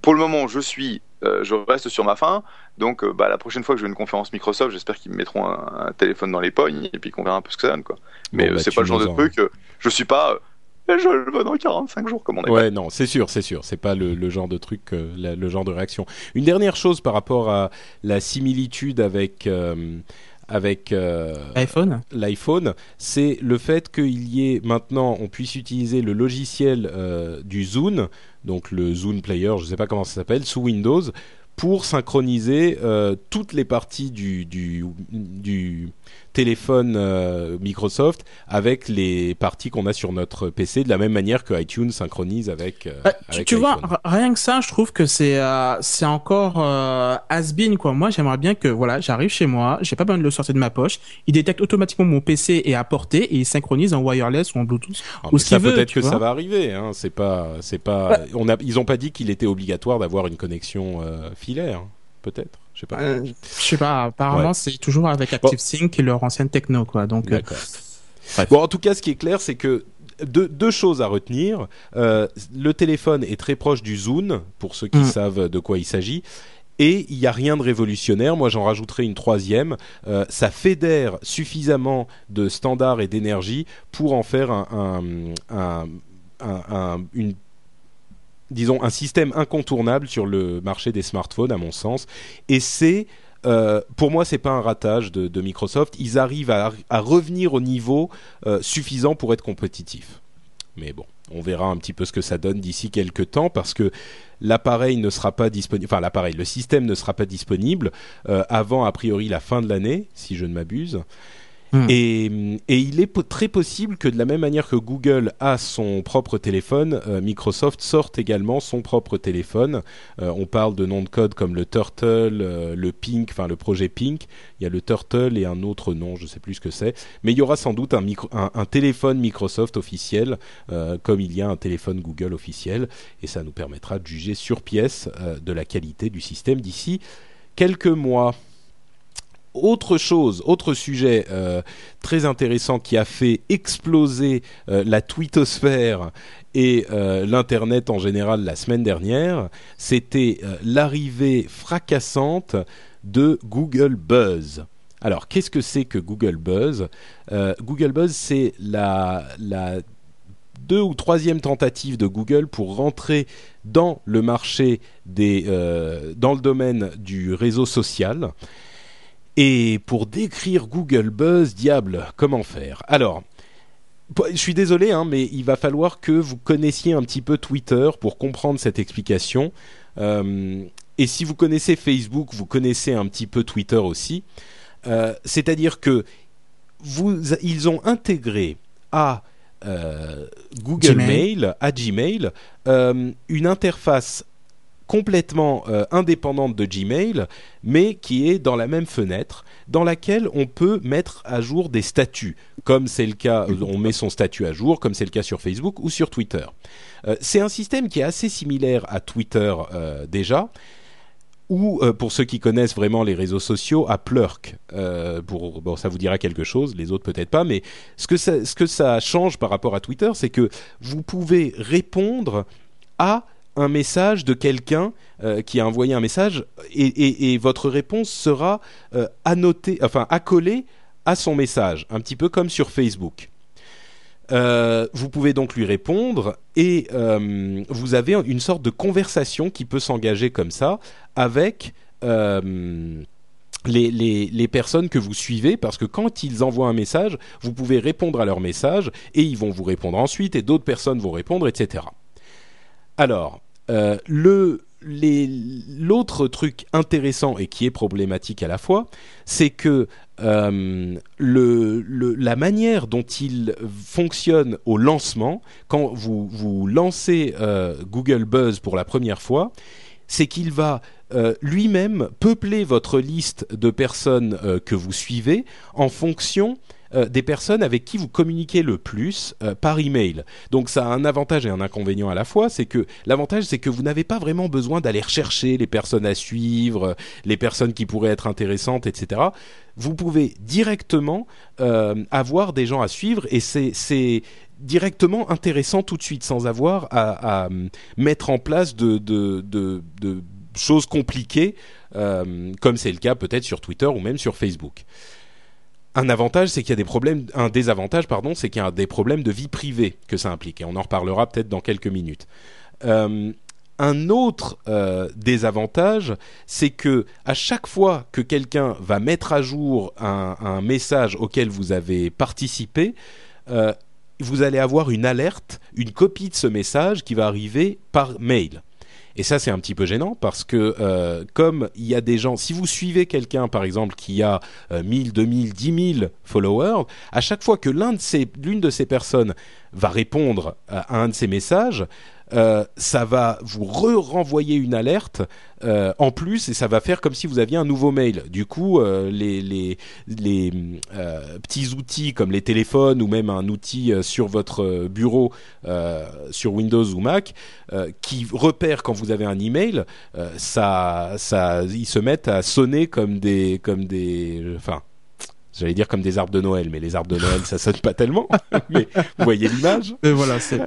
pour le moment, je suis, euh, je reste sur ma faim. Donc, euh, bah, la prochaine fois que je vais une conférence Microsoft, j'espère qu'ils me mettront un, un téléphone dans les pognes et puis qu'on verra un peu ce que ça donne, quoi. Mais Bon, euh, bah, c'est pas le genre de en- truc. je suis pas, je le veux dans 45 jours comme on est. Ouais, non, c'est sûr, c'est sûr. C'est pas le, genre de truc, le genre de réaction. Une dernière chose par rapport à la similitude avec. Euh, avec euh, l'iPhone, c'est le fait qu'il y ait maintenant, on puisse utiliser le logiciel du Zune, donc le Zune Player, je ne sais pas comment ça s'appelle, sous Windows, pour synchroniser toutes les parties du, du, du téléphone euh, Microsoft avec les parties qu'on a sur notre PC, de la même manière que iTunes synchronise avec. Euh, bah, tu, vois, rien que ça, je trouve que c'est euh, c'est encore has-been quoi. Moi, j'aimerais bien que voilà, j'arrive chez moi, j'ai pas besoin de le sortir de ma poche, il détecte automatiquement mon PC et à portée et il synchronise en wireless ou en Bluetooth ah, ou ce ça peut-être que ça va arriver. Hein. C'est pas c'est pas. On a ils ont pas dit qu'il était obligatoire d'avoir une connexion filaire, peut-être. Je sais pas. Euh, je sais pas. Apparemment, c'est toujours avec ActiveSync et leur ancienne techno, quoi. Donc. Euh, bon, en tout cas, ce qui est clair, c'est que deux, deux, choses à retenir. Euh, le téléphone est très proche du Zune, pour ceux qui mm. savent de quoi il s'agit. Et il n'y a rien de révolutionnaire. Moi, j'en rajouterai une troisième. Euh, ça fédère suffisamment de standards et d'énergie pour en faire un, un, un, une disons, un système incontournable sur le marché des smartphones, à mon sens. Et c'est euh, pour moi, c'est pas un ratage de, Microsoft. Ils arrivent à, revenir au niveau euh, suffisant pour être compétitifs. Mais bon, on verra un petit peu ce que ça donne d'ici quelques temps parce que l'appareil ne sera pas disponible. Enfin, l'appareil, le système ne sera pas disponible euh, avant a priori la fin de l'année, si je ne m'abuse. Hmm. Et, il est très possible que de la même manière que Google a son propre téléphone, euh, Microsoft sorte également son propre téléphone. Euh, on parle de noms de code comme le Turtle, euh, le Pink, enfin le projet Pink. Il y a le Turtle et un autre nom, je ne sais plus ce que c'est. Mais il y aura sans doute un, un téléphone Microsoft officiel, comme il y a un téléphone Google officiel. Et ça nous permettra de juger sur pièce de la qualité du système d'ici quelques mois autre chose, autre sujet euh, très intéressant qui a fait exploser euh, la twittosphère et euh, l'internet en général la semaine dernière, c'était l'arrivée fracassante de Google Buzz. Alors, qu'est-ce que c'est que Google Buzz? Google Buzz, c'est la, la deux ou troisième tentative de Google pour rentrer dans le marché des, dans le domaine du réseau social. Et pour décrire Google Buzz, diable, comment faire? Alors, je suis désolé, hein, mais il va falloir que vous connaissiez un petit peu Twitter pour comprendre cette explication. Euh, et si vous connaissez Facebook, vous connaissez un petit peu Twitter aussi. Euh, c'est-à-dire que vous, ils ont intégré à euh, Google Mail, à Gmail, une interface complètement euh, indépendante de Gmail, mais qui est dans la même fenêtre, dans laquelle on peut mettre à jour des statuts, comme c'est le cas, euh, on met son statut à jour, comme c'est le cas sur Facebook ou sur Twitter. Euh, c'est un système qui est assez similaire à Twitter déjà, ou pour ceux qui connaissent vraiment les réseaux sociaux, à Plurk. pour, bon, ça vous dira quelque chose, les autres peut-être pas, mais ce que ce que ça change par rapport à Twitter, c'est que vous pouvez répondre à un message de quelqu'un euh, qui a envoyé un message et, votre réponse sera euh, annotée, enfin accolée à son message, un petit peu comme sur Facebook. Euh, vous pouvez donc lui répondre et vous avez une sorte de conversation qui peut s'engager comme ça avec les, les, personnes que vous suivez parce que quand ils envoient un message, vous pouvez répondre à leur message et ils vont vous répondre ensuite et d'autres personnes vont répondre, etc. Alors, euh, l'autre truc intéressant et qui est problématique à la fois, c'est que euh, la manière dont il fonctionne au lancement, quand vous, vous lancez euh, Google Buzz pour la première fois, c'est qu'il va lui-même peupler votre liste de personnes que vous suivez en fonction euh, des personnes avec qui vous communiquez le plus euh, par email. Donc ça a un avantage et un inconvénient à la fois, c'est que l'avantage c'est que vous n'avez pas vraiment besoin d'aller rechercher les personnes à suivre, les personnes qui pourraient être intéressantes, etc. Vous pouvez directement euh, avoir des gens à suivre et c'est directement intéressant tout de suite sans avoir à, mettre en place de, de, choses compliquées comme c'est le cas peut-être sur Twitter ou même sur Facebook. Un avantage, c'est qu'il y a des problèmes, un désavantage, pardon, c'est qu'il y a des problèmes de vie privée que ça implique. Et on en reparlera peut-être dans quelques minutes. Euh, un autre euh, désavantage, c'est que à chaque fois que quelqu'un va mettre à jour un, message auquel vous avez participé, euh, vous allez avoir une alerte, une copie de ce message qui va arriver par mail. Et ça, c'est un petit peu gênant parce que euh, comme il y a des gens, si vous suivez quelqu'un, par exemple, qui a 1000, 2000, 10 000 followers, à chaque fois que de l'une de ces personnes va répondre à un de ces messages, euh, ça va vous renvoyer une alerte euh, en plus et ça va faire comme si vous aviez un nouveau mail. Du coup, euh, les, les, les petits outils comme les téléphones ou même un outil sur votre bureau sur Windows ou Mac qui repère quand vous avez un email, ça, ça, ils se mettent à sonner comme des, comme des, enfin. J'allais dire comme des arbres de Noël, mais les arbres de Noël, ça sonne pas tellement. mais vous voyez l'image. Et voilà, c'est.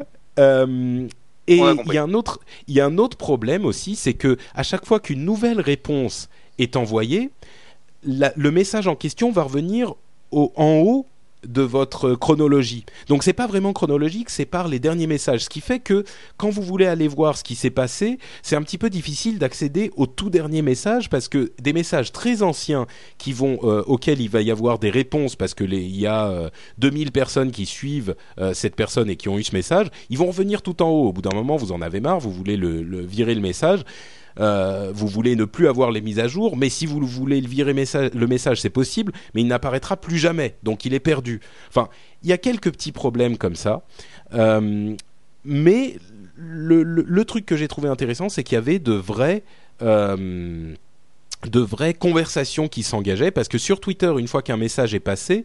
Et il y a un autre, il y a un autre problème aussi, c'est que à chaque fois qu'une nouvelle réponse est envoyée, le message en question va revenir au, en haut de votre chronologie. Donc c'est pas vraiment chronologique, c'est par les derniers messages. Ce qui fait que quand vous voulez aller voir ce qui s'est passé, c'est un petit peu difficile d'accéder au tout dernier message parce que des messages très anciens qui vont euh, auxquels il va y avoir des réponses parce que il y a 2000 euh, personnes qui suivent euh, cette personne et qui ont eu ce message, ils vont revenir tout en haut. Au bout d'un moment, vous en avez marre, vous voulez le virer le message euh, vous voulez ne plus avoir les mises à jour, mais si vous voulez le virer le message, c'est possible, mais il n'apparaîtra plus jamais, donc il est perdu. Enfin, il y a quelques petits problèmes comme ça, euh, mais le, truc que j'ai trouvé intéressant, c'est qu'il y avait de vraies euh, de vraies conversations qui s'engageaient parce que sur Twitter, une fois qu'un message est passé,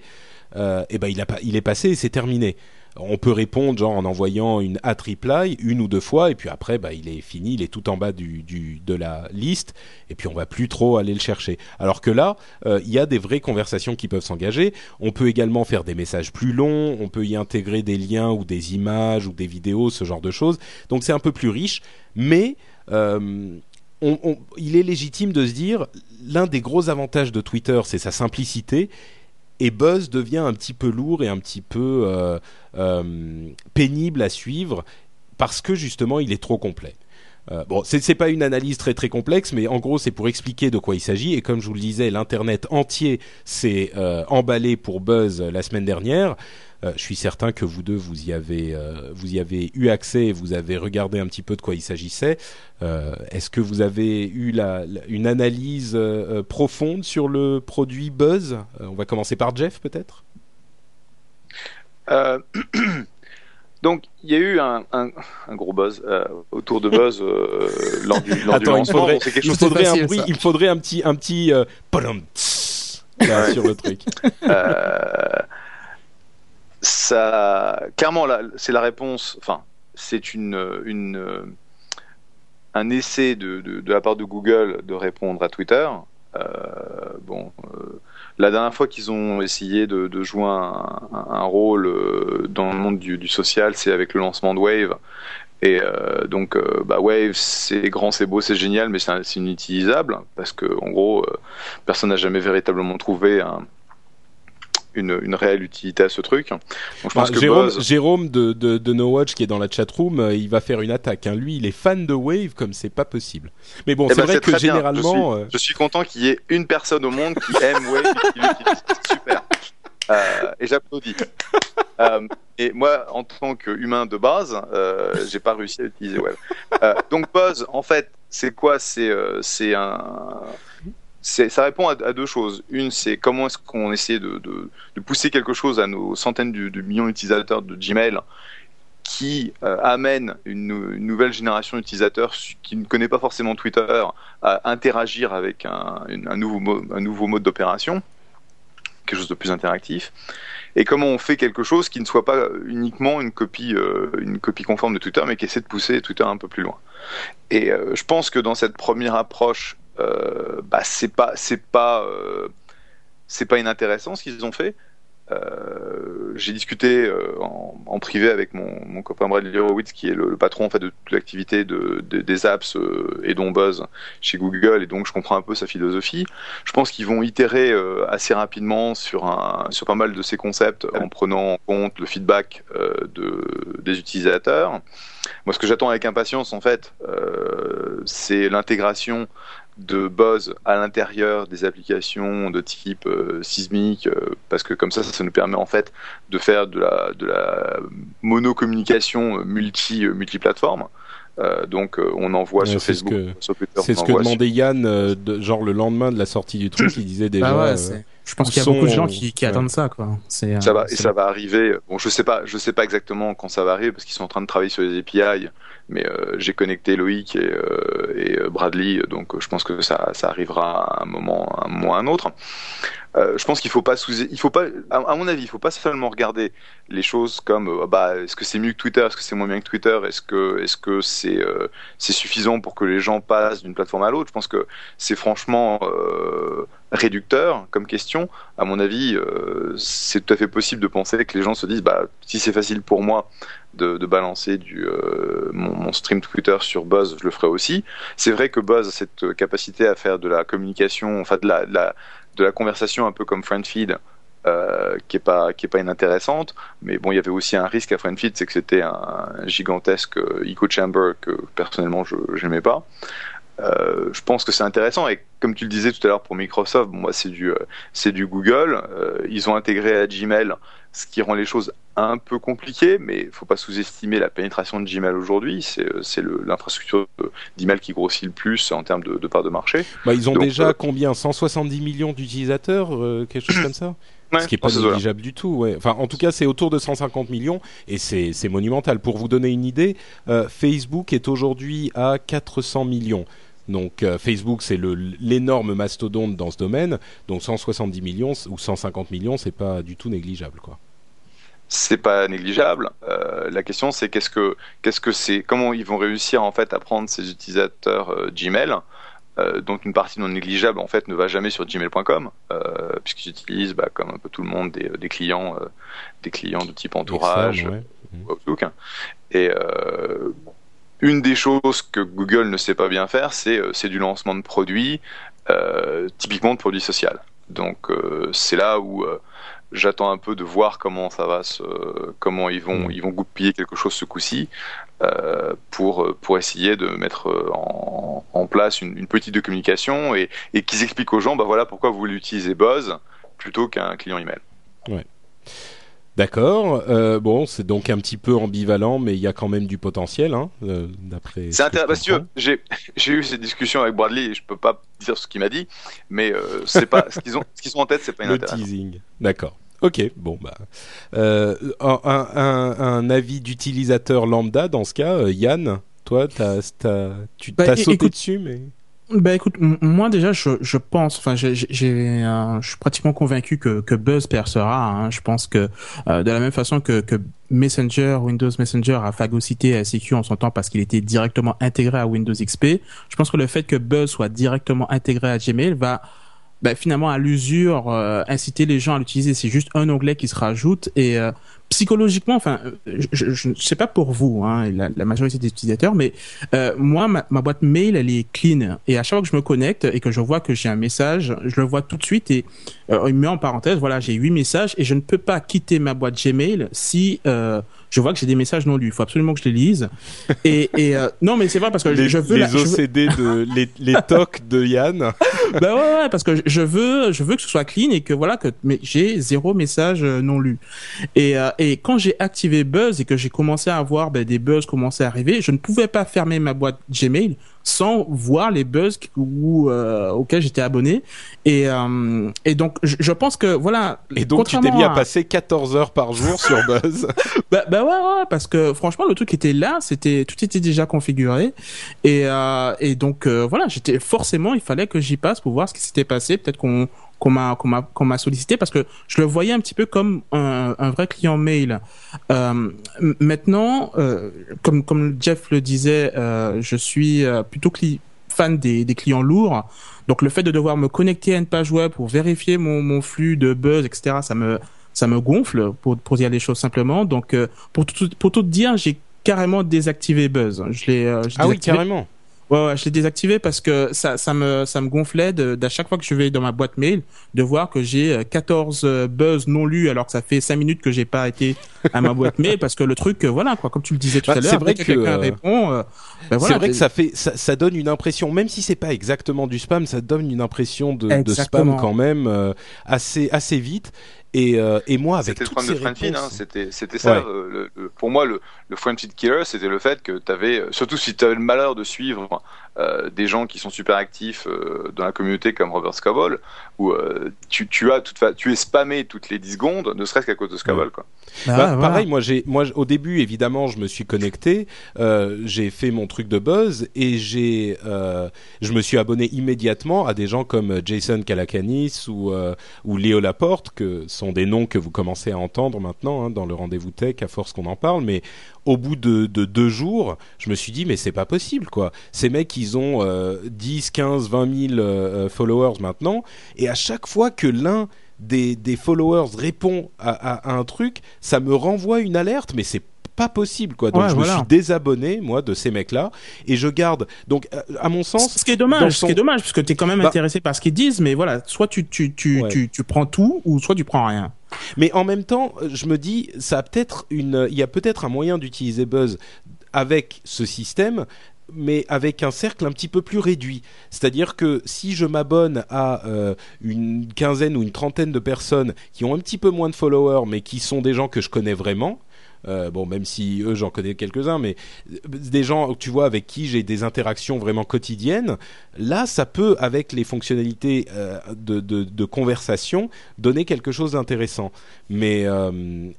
euh, eh ben il est passé et c'est terminé on peut répondre genre en envoyant une at reply une ou deux fois et puis après bah, il est fini, il est tout en bas du, de la liste et puis on va plus trop aller le chercher. Alors que là, euh, il y a des vraies conversations qui peuvent s'engager. On peut également faire des messages plus longs, on peut y intégrer des liens ou des images ou des vidéos, ce genre de choses. Donc c'est un peu plus riche, mais euh, il est légitime de se dire l'un des gros avantages de Twitter, c'est sa simplicité et Buzz devient un petit peu lourd et un petit peu euh, euh, pénible à suivre parce que justement il est trop complet. Euh, bon, c'est pas une analyse très très complexe, mais en gros c'est pour expliquer de quoi il s'agit. Et comme je vous le disais, l'internet entier s'est emballé pour Buzz la semaine dernière. Euh, je suis certain que vous deux, vous y avez, euh, vous y avez eu accès et vous avez regardé un petit peu de quoi il s'agissait. Euh, est-ce que vous avez eu la, une analyse profonde sur le produit Buzz? On va commencer par Jeff, peut-être? Donc, il y a eu un, un, gros buzz autour de Buzz lors du, lors du lancement. Il faudrait, il faudrait un bruit, il faudrait un petit, un petit euh, sur le truc ça, clairement, c'est la réponse. Enfin, c'est une, une, un essai de, de, la part de Google de répondre à Twitter. Euh, bon, euh, la dernière fois qu'ils ont essayé de, de jouer un, un, rôle euh, dans le monde du, du social, c'est avec le lancement de Wave. Et euh, donc, euh, bah, Wave, c'est grand, c'est beau, c'est génial, mais c'est inutilisable parce que, en gros, personne n'a jamais véritablement trouvé un, une, une, réelle utilité à ce truc. Donc, je pense bah, que Jérôme, Jérôme de, de, de, No Watch qui est dans la chatroom, euh, il va faire une attaque. Hein. Lui, il est fan de Wave comme c'est pas possible. Mais bon, eh c'est ben, vrai que généralement. Je suis, euh, je suis content qu'il y ait une personne au monde qui aime Wave et qui l'utilise. Super. Euh, et j'applaudis. euh, et moi, en tant qu'humain de base, euh, j'ai pas réussi à utiliser Wave. Euh, donc Buzz, en fait, c'est quoi? C'est un ça répond à, deux choses. Une, c'est comment est-ce qu'on essaie de, pousser quelque chose à nos centaines de, millions d'utilisateurs de Gmail qui euh, amène une, nouvelle génération d'utilisateurs qui ne connaît pas forcément Twitter à interagir avec un, nouveau, mode d'opération, quelque chose de plus interactif. Et comment on fait quelque chose qui ne soit pas uniquement une copie, euh, conforme de Twitter, mais qui essaie de pousser Twitter un peu plus loin. Et euh, je pense que dans cette première approche euh, bah c'est pas c'est pas euh, c'est pas inintéressant ce qu'ils ont fait. Euh, j'ai discuté euh, en, privé avec mon, copain Bradley Horowitz, qui est le, patron en fait de toute l'activité de, de, des apps et dont Buzz chez Google, et donc je comprends un peu sa philosophie. Je pense qu'ils vont itérer assez rapidement sur un, sur pas mal de ces concepts en prenant en compte le feedback de, des utilisateurs. Moi, ce que j'attends avec impatience, en fait, c'est l'intégration de Buzz à l'intérieur des applications de type euh, sismique, euh, parce que comme ça, ça nous permet en fait de faire de la, de la monocommunication multi, multiplateforme. Euh, donc on envoie ouais, sur Facebook, que, sur Twitter. C'est ce que demandait sur... Yann, de, genre le lendemain de la sortie du truc, il disait déjà. Bah ouais, je pense qu'il y a beaucoup de gens qui, qui attendent ça, quoi. C'est, ça va, et ça va arriver. Bon, je sais pas, je sais pas exactement quand ça va arriver parce qu'ils sont en train de travailler sur les API mais euh, j'ai connecté Loïc et, euh, et, Bradley, donc je pense que ça, ça arrivera à un moment, à un moment ou à un autre. Euh, je pense qu'il faut pas sous, il faut pas, à, à, mon avis, il faut pas seulement regarder les choses comme, euh, bah, est-ce que c'est mieux que Twitter, est-ce que c'est moins bien que Twitter, est-ce que, est-ce que c'est, euh, c'est suffisant pour que les gens passent d'une plateforme à l'autre. Je pense que c'est franchement réducteur comme question. À mon avis, c'est tout à fait possible de penser que les gens se disent, bah, si c'est facile pour moi de, balancer du, euh, mon, stream Twitter sur Buzz, je le ferai aussi. C'est vrai que Buzz a cette capacité à faire de la communication, enfin de la, de la, de la conversation un peu comme FriendFeed, euh, qui est pas qui est pas inintéressante, mais bon, il y avait aussi un risque à FriendFeed, c'est que c'était un gigantesque echo chamber que personnellement je n'aimais pas. Euh, je pense que c'est intéressant et comme tu le disais tout à l'heure pour Microsoft, bon, moi c'est du c'est du Google. Euh, ils ont intégré à Gmail, ce qui rend les choses un peu compliquées, mais il faut pas sous-estimer la pénétration de Gmail aujourd'hui. C'est c'est l'infrastructure d'email qui grossit le plus en termes de, de part de marché. Bah, ils ont Donc, déjà euh, combien? 170 millions d'utilisateurs, euh, quelque chose comme ça? Ouais, ce qui est pas négligeable du tout. Ouais. Enfin, en tout cas, c'est autour de 150 millions et c'est monumental. Pour vous donner une idée, euh, Facebook est aujourd'hui à 400 millions. Donc euh, Facebook, c'est l'énorme mastodonte dans ce domaine. Donc 170 millions ou 150 millions, c'est pas du tout négligeable, quoi. C'est pas négligeable. Euh, la question, c'est qu'est-ce que qu'est-ce que c'est Comment ils vont réussir en fait à prendre ces utilisateurs Gmail? Euh, dont une partie non négligeable en fait ne va jamais sur gmail.com euh, puisqu'ils utilisent bah, comme un peu tout le monde des, des clients euh, des clients de type entourage ouais. Outlook et une des choses que Google ne sait pas bien faire c'est c'est du lancement de produits typiquement de produits sociaux. Donc c'est là où j'attends un peu de voir comment ça va se, comment ils vont, ils vont goupiller quelque chose ce coup-ci euh, pour pour essayer de mettre en, en place une, une, politique de communication et, et qu'ils expliquent aux gens, bah voilà pourquoi vous voulez utiliser Buzz plutôt qu'un client email. Ouais. D'accord. Euh, bon, c'est donc un petit peu ambivalent, mais il y a quand même du potentiel, hein, euh, d'après. C'est intéressant. J'ai eu cette discussion avec Bradley et je peux pas dire ce qu'il m'a dit, mais euh, c'est pas ce qu'ils ont ce qu'ils ont en tête, c'est pas Le teasing. D'accord. Ok, bon bah euh, un, un, un, avis d'utilisateur lambda dans ce cas, Yann, toi, t'as, t'as, tu bah, t'as sauté écoute, dessus, mais bah écoute, moi déjà je, je pense, enfin j'ai, euh, je suis pratiquement convaincu que, que Buzz percera. Hein. Je pense que euh, de la même façon que, que Messenger, Windows Messenger a phagocyté CQ en son temps parce qu'il était directement intégré à Windows XP. Je pense que le fait que Buzz soit directement intégré à Gmail va ben, finalement à l'usure euh, inciter les gens à l'utiliser. C'est juste un onglet qui se rajoute et euh, psychologiquement, enfin, je, je sais pas pour vous, hein, la, la, majorité des utilisateurs, mais euh, moi, ma, ma, boîte mail, elle est clean. Et à chaque fois que je me connecte et que je vois que j'ai un message, je le vois tout de suite et euh, il me met en parenthèse, voilà, j'ai huit messages et je ne peux pas quitter ma boîte Gmail si euh, je vois que j'ai des messages non lus. Il faut absolument que je les lise. Et, et euh, non, mais c'est vrai parce que les, je veux les la, OCD veux... de les, les tocs de Yann. bah ouais, ouais, parce que je veux, je veux que ce soit clean et que voilà que j'ai zéro message non lu. Et, euh, et quand j'ai activé Buzz et que j'ai commencé à avoir ben, des buzz commencer à arriver, je ne pouvais pas fermer ma boîte Gmail sans voir les buzz où, euh, auxquels j'étais abonné. Et, euh, et donc, je, je, pense que voilà. Et donc, tu t'es mis à... à... passer 14 heures par jour sur Buzz. bah, bah ouais, ouais, parce que franchement, le truc était là, c'était tout était déjà configuré. Et, euh, et donc, euh, voilà, j'étais forcément, il fallait que j'y passe pour voir ce qui s'était passé. Peut-être qu'on qu'on m'a qu'on m'a qu'on m'a sollicité parce que je le voyais un petit peu comme un, un vrai client mail. Euh, maintenant, euh, comme comme Jeff le disait, euh, je suis plutôt fan des, des clients lourds. Donc le fait de devoir me connecter à une page web pour vérifier mon, mon flux de buzz, etc., ça me ça me gonfle pour pour dire les choses simplement. Donc pour tout pour tout dire, j'ai carrément désactivé Buzz. Je l'ai ah oui carrément. Ouais, ouais, je l'ai désactivé parce que ça, ça me, ça me gonflait d'à chaque fois que je vais dans ma boîte mail de voir que j'ai 14 euh, euh, buzz non lus alors que ça fait 5 minutes que j'ai pas été à ma boîte mail parce que le truc, euh, voilà quoi, comme tu le disais tout bah, à l'heure, c'est vrai que, quelqu'un répond, ben voilà, c'est vrai que ça fait, ça, ça, donne une impression, même si c'est pas exactement du spam, ça donne une impression de, de spam quand même assez, assez vite. Et, euh, et moi, avec c'était le problème de Friendfeed, hein, c'était c'était ça. Euh, le, pour moi, le, le killer, c'était le fait que tu avais, euh, surtout si tu avais le malheur de suivre euh, des gens qui sont super actifs euh, dans la communauté comme Robert Scoble, où tu, tu as toute tu es spammé toutes les 10 secondes, ne serait-ce qu'à cause de Scoble, quoi. Bah, bah Pareil, moi, j'ai, moi, au début, évidemment, je me suis connecté, j'ai fait mon truc de buzz et j'ai, je me suis abonné immédiatement à des gens comme Jason Calacanis ou ou Léo Laporte que sont des noms que vous commencez à entendre maintenant hein, dans le rendez-vous tech à force qu'on en parle, mais au bout de, deux jours, je me suis dit mais c'est pas possible quoi. Ces mecs ils ont 10, 15, 20 000 followers maintenant, et à chaque fois que l'un des, followers répond à, un truc, ça me renvoie une alerte, mais c'est pas possible quoi. Donc je me suis désabonné moi de ces mecs-là et je garde. Donc euh, à mon sens, ce qui est dommage, ce qui est dommage parce que tu es quand même bah intéressé par ce qu'ils disent, mais voilà, soit tu tu tu, tu tu prends tout ou soit tu prends rien. Mais en même temps, je me dis, ça a peut-être une, il y a peut-être un moyen d'utiliser Buzz avec ce système mais avec un cercle un petit peu plus réduit. C'est-à-dire que si je m'abonne à euh, une quinzaine ou une trentaine de personnes qui ont un petit peu moins de followers, mais qui sont des gens que je connais vraiment, euh, bon, même si eux, j'en connais quelques-uns, mais des gens, tu vois, avec qui j'ai des interactions vraiment quotidiennes. Là, ça peut, avec les fonctionnalités euh, de, conversation, donner quelque chose d'intéressant. Mais, euh,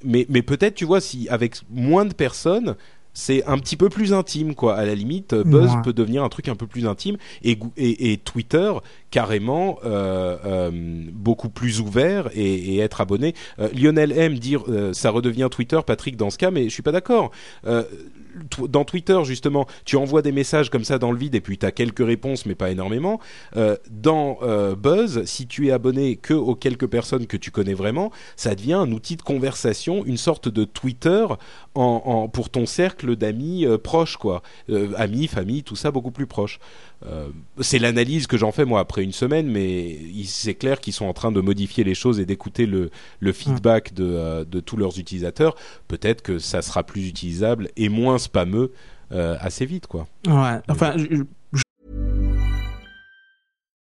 mais, mais peut-être, tu vois, si avec moins de personnes, c'est un petit peu plus intime quoi. À la limite Buzz peut devenir un truc un peu plus intime et, et, Twitter carrément euh, euh, beaucoup plus ouvert et, être abonné. Euh, Lionel M dire ça redevient Twitter Patrick dans ce cas mais je suis pas d'accord dans Twitter justement, tu envoies des messages comme ça dans le vide et puis tu as quelques réponses mais pas énormément. Euh, dans euh, Buzz, si tu es abonné que aux quelques personnes que tu connais vraiment, ça devient un outil de conversation, une sorte de Twitter pour ton cercle d'amis euh, proches quoi, amis, famille, tout ça beaucoup plus proche. Euh, c'est l'analyse que j'en fais moi après une semaine, mais c'est clair qu'ils sont en train de modifier les choses et d'écouter le, le, feedback de, euh, de, tous leurs utilisateurs. Peut-être que ça sera plus utilisable et moins spameux euh, assez vite, quoi. Ouais. Enfin. Je...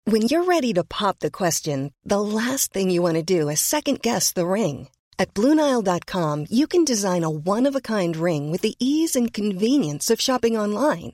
When you're ready to pop the question, the last thing you want to do is second guess the ring. At BlueNile.com, you can design a one-of-a-kind ring with the ease and convenience of shopping online.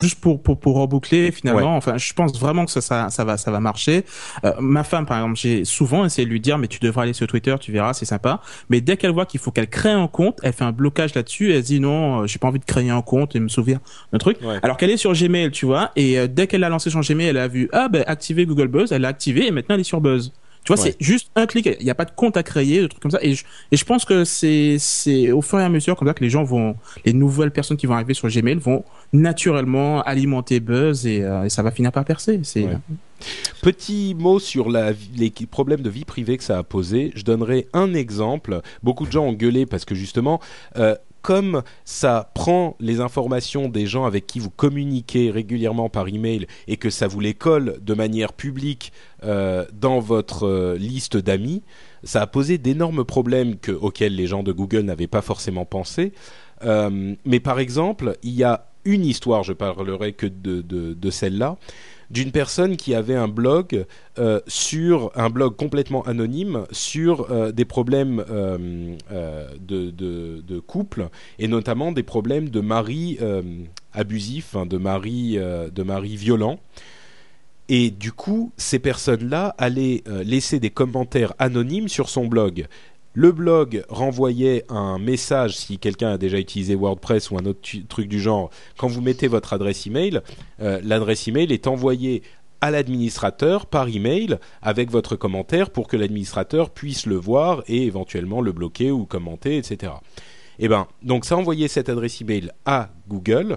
Juste pour pour pour reboucler finalement enfin je pense vraiment que ça ça, ça va ça va marcher. Euh, ma femme par exemple j'ai souvent essayé de lui dire mais tu devrais aller sur Twitter tu verras c'est sympa. Mais dès qu'elle voit qu'il faut qu'elle crée un compte elle fait un blocage là-dessus elle dit non euh, j'ai pas envie de créer un compte et me souvenir d'un truc. Alors qu'elle est sur Gmail tu vois et euh, dès qu'elle a lancé son Gmail elle a vu ah ben activer Google Buzz elle l'a activé et maintenant elle est sur Buzz tu vois, c'est juste un clic. Il n'y a pas de compte à créer, de trucs comme ça. Et je, et je pense que c'est, c'est au fur et à mesure comme ça que les gens vont, les nouvelles personnes qui vont arriver sur Gmail vont naturellement alimenter Buzz et, euh, et ça va finir par percer. C'est. Petit mot sur la, les problèmes de vie privée que ça a posé. Je donnerai un exemple. Beaucoup de gens ont gueulé parce que justement, euh, comme ça prend les informations des gens avec qui vous communiquez régulièrement par email et que ça vous les colle de manière publique euh, dans votre euh, liste d'amis, ça a posé d'énormes problèmes que, auxquels les gens de Google n'avaient pas forcément pensé. Euh, mais par exemple, il y a une histoire, je parlerai que de, celle-là, d'une personne qui avait un blog euh, sur un blog complètement anonyme sur euh, des problèmes euh, de, couple et notamment des problèmes de mari abusif, hein, de mari de mari violent. Et du coup, ces personnes-là allaient laisser des commentaires anonymes sur son blog. Le blog renvoyait un message si quelqu'un a déjà utilisé WordPress ou un autre truc du genre. Quand vous mettez votre adresse email, euh, l'adresse email est envoyée à l'administrateur par email avec votre commentaire pour que l'administrateur puisse le voir et éventuellement le bloquer ou commenter, etc. Et eh ben donc ça envoyait cette adresse email à Google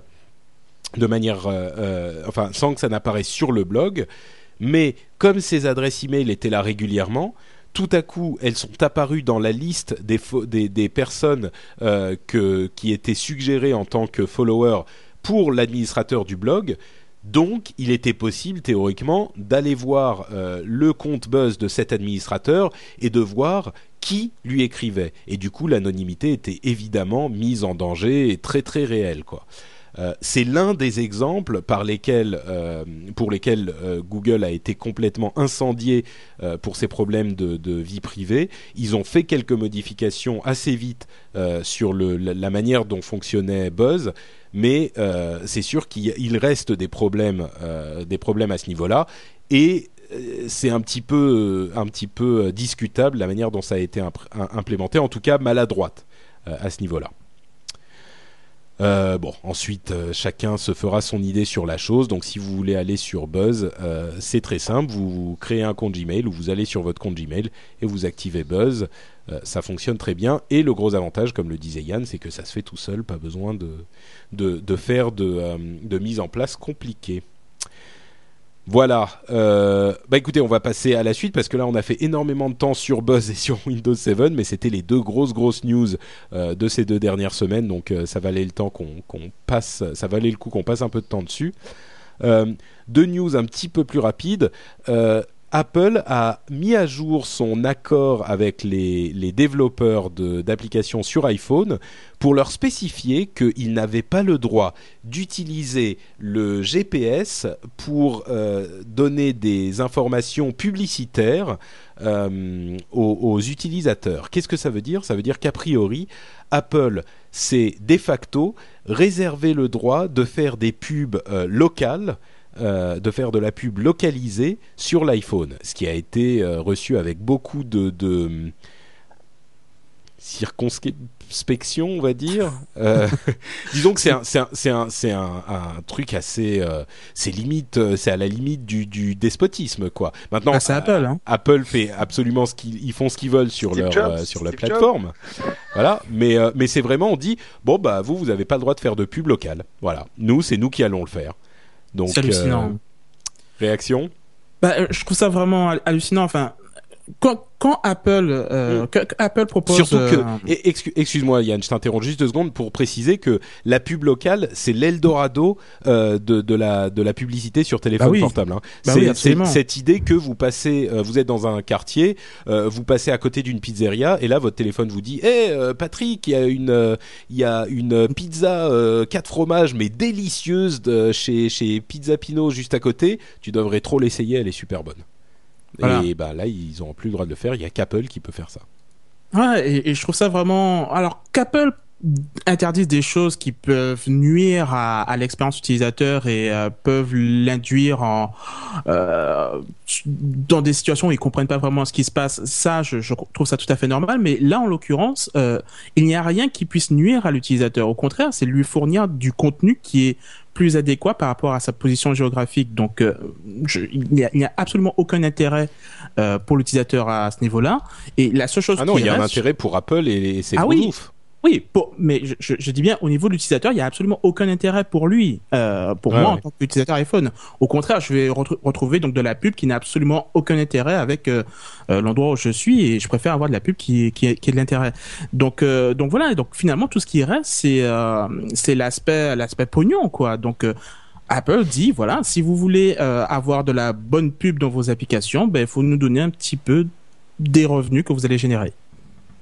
de manière, euh, euh, enfin sans que ça n'apparaisse sur le blog, mais comme ces adresses email étaient là régulièrement, tout à coup, elles sont apparues dans la liste des, personnes euh, qui étaient suggérées en tant que followers pour l'administrateur du blog. Donc, il était possible théoriquement d'aller voir euh, le compte buzz de cet administrateur et de voir qui lui écrivait. Et du coup, l'anonymité était évidemment mise en danger et très très réelle, quoi. Euh, c'est l'un des exemples par lesquels, euh, pour lesquels euh, Google a été complètement incendié pour ses problèmes de, vie privée. Ils ont fait quelques modifications assez vite sur la, manière dont fonctionnait Buzz, mais c'est sûr qu'il reste des problèmes, à ce niveau-là. Et c'est un petit peu, un petit peu discutable la manière dont ça a été implémenté, en tout cas maladroite à ce niveau-là. Euh, bon, ensuite, euh, chacun se fera son idée sur la chose. Donc, si vous voulez aller sur Buzz, euh, c'est très simple. Vous créez un compte Gmail ou vous allez sur votre compte Gmail et vous activez Buzz. ça fonctionne très bien. Et le gros avantage, comme le disait Yann, c'est que ça se fait tout seul. Pas besoin de, faire de mise en place compliquée. Voilà. Euh, bah écoutez, on va passer à la suite parce que là, on a fait énormément de temps sur Buzz et sur Windows 7, mais c'était les deux grosses grosses news euh, de ces deux dernières semaines, donc euh, ça valait le temps qu'on passe, ça valait le coup qu'on passe un peu de temps dessus. deux news un petit peu plus rapides. Apple a mis à jour son accord avec les, développeurs d'applications sur iPhone pour leur spécifier qu'ils n'avaient pas le droit d'utiliser le GPS pour euh, donner des informations publicitaires euh, aux, utilisateurs. Qu'est-ce que ça veut dire? Ça veut dire qu'a priori, Apple s'est de facto réservé le droit de faire des pubs euh, locales euh, de faire de la pub localisée sur l'iPhone, ce qui a été euh, reçu avec beaucoup de, de circonspection, on va dire. Euh, disons que c'est un, c'est un, c'est un, un, truc assez, c'est limite, c'est à la limite du, du despotisme, quoi. Maintenant, ah, c'est Apple. Hein. Apple fait absolument ce qu'ils, ils font ce qu'ils veulent sur leur, sur leur plateforme. Voilà, mais mais c'est vraiment, on dit, bon bah vous, vous avez pas le droit de faire de pub locale. Voilà, nous, c'est nous qui allons le faire. Donc, hallucinant. Euh, réaction? Bah, Je trouve ça vraiment hallucinant. Enfin, quand, quand Apple, euh, mm. Apple propose. Surtout que, euh, excuse-moi Yann, je t'interromps juste deux secondes pour préciser que la pub locale, c'est l'Eldorado euh, de, de, la, de la publicité sur téléphone bah portable. Hein. Bah c'est cette idée que vous passez, euh, vous êtes dans un quartier, vous passez à côté d'une pizzeria et là votre téléphone vous dit, hé hey, Patrick, il y a une, il y a une pizza quatre fromages mais délicieuse de, chez chez Pizza Pino juste à côté. Tu devrais trop l'essayer, elle est super bonne. Et bah là, ils n'ont plus le droit de le faire. Il y a qu'Apple qui peut faire ça. Ouais, et, je trouve ça vraiment. Alors qu'Apple interdise des choses qui peuvent nuire à, à l'expérience utilisateur et euh, peuvent l'induire en euh, dans des situations où ils comprennent pas vraiment ce qui se passe. Ça, je, je trouve ça tout à fait normal. Mais là, en l'occurrence, euh, il n'y a rien qui puisse nuire à l'utilisateur. Au contraire, c'est lui fournir du contenu qui est plus adéquat par rapport à sa position géographique. Donc, euh, je, il n'y a, absolument aucun intérêt euh, pour l'utilisateur à ce niveau-là. Et la seule chose ah non, il y a un intérêt pour Apple et, c'est ah oui. Oui, pour, mais je, je, dis bien au niveau de l'utilisateur, il y a absolument aucun intérêt pour lui, euh, pour moi en tant qu'utilisateur iPhone. Au contraire, je vais retrouver donc de la pub qui n'a absolument aucun intérêt avec euh, euh, l'endroit où je suis et je préfère avoir de la pub qui qui, qui a de l'intérêt. Donc euh, donc voilà, donc finalement tout ce qui reste c'est euh, c'est l'aspect l'aspect pognon quoi. Donc Apple dit voilà, si vous voulez avoir de la bonne pub dans vos applications, ben il faut nous donner un petit peu des revenus que vous allez générer.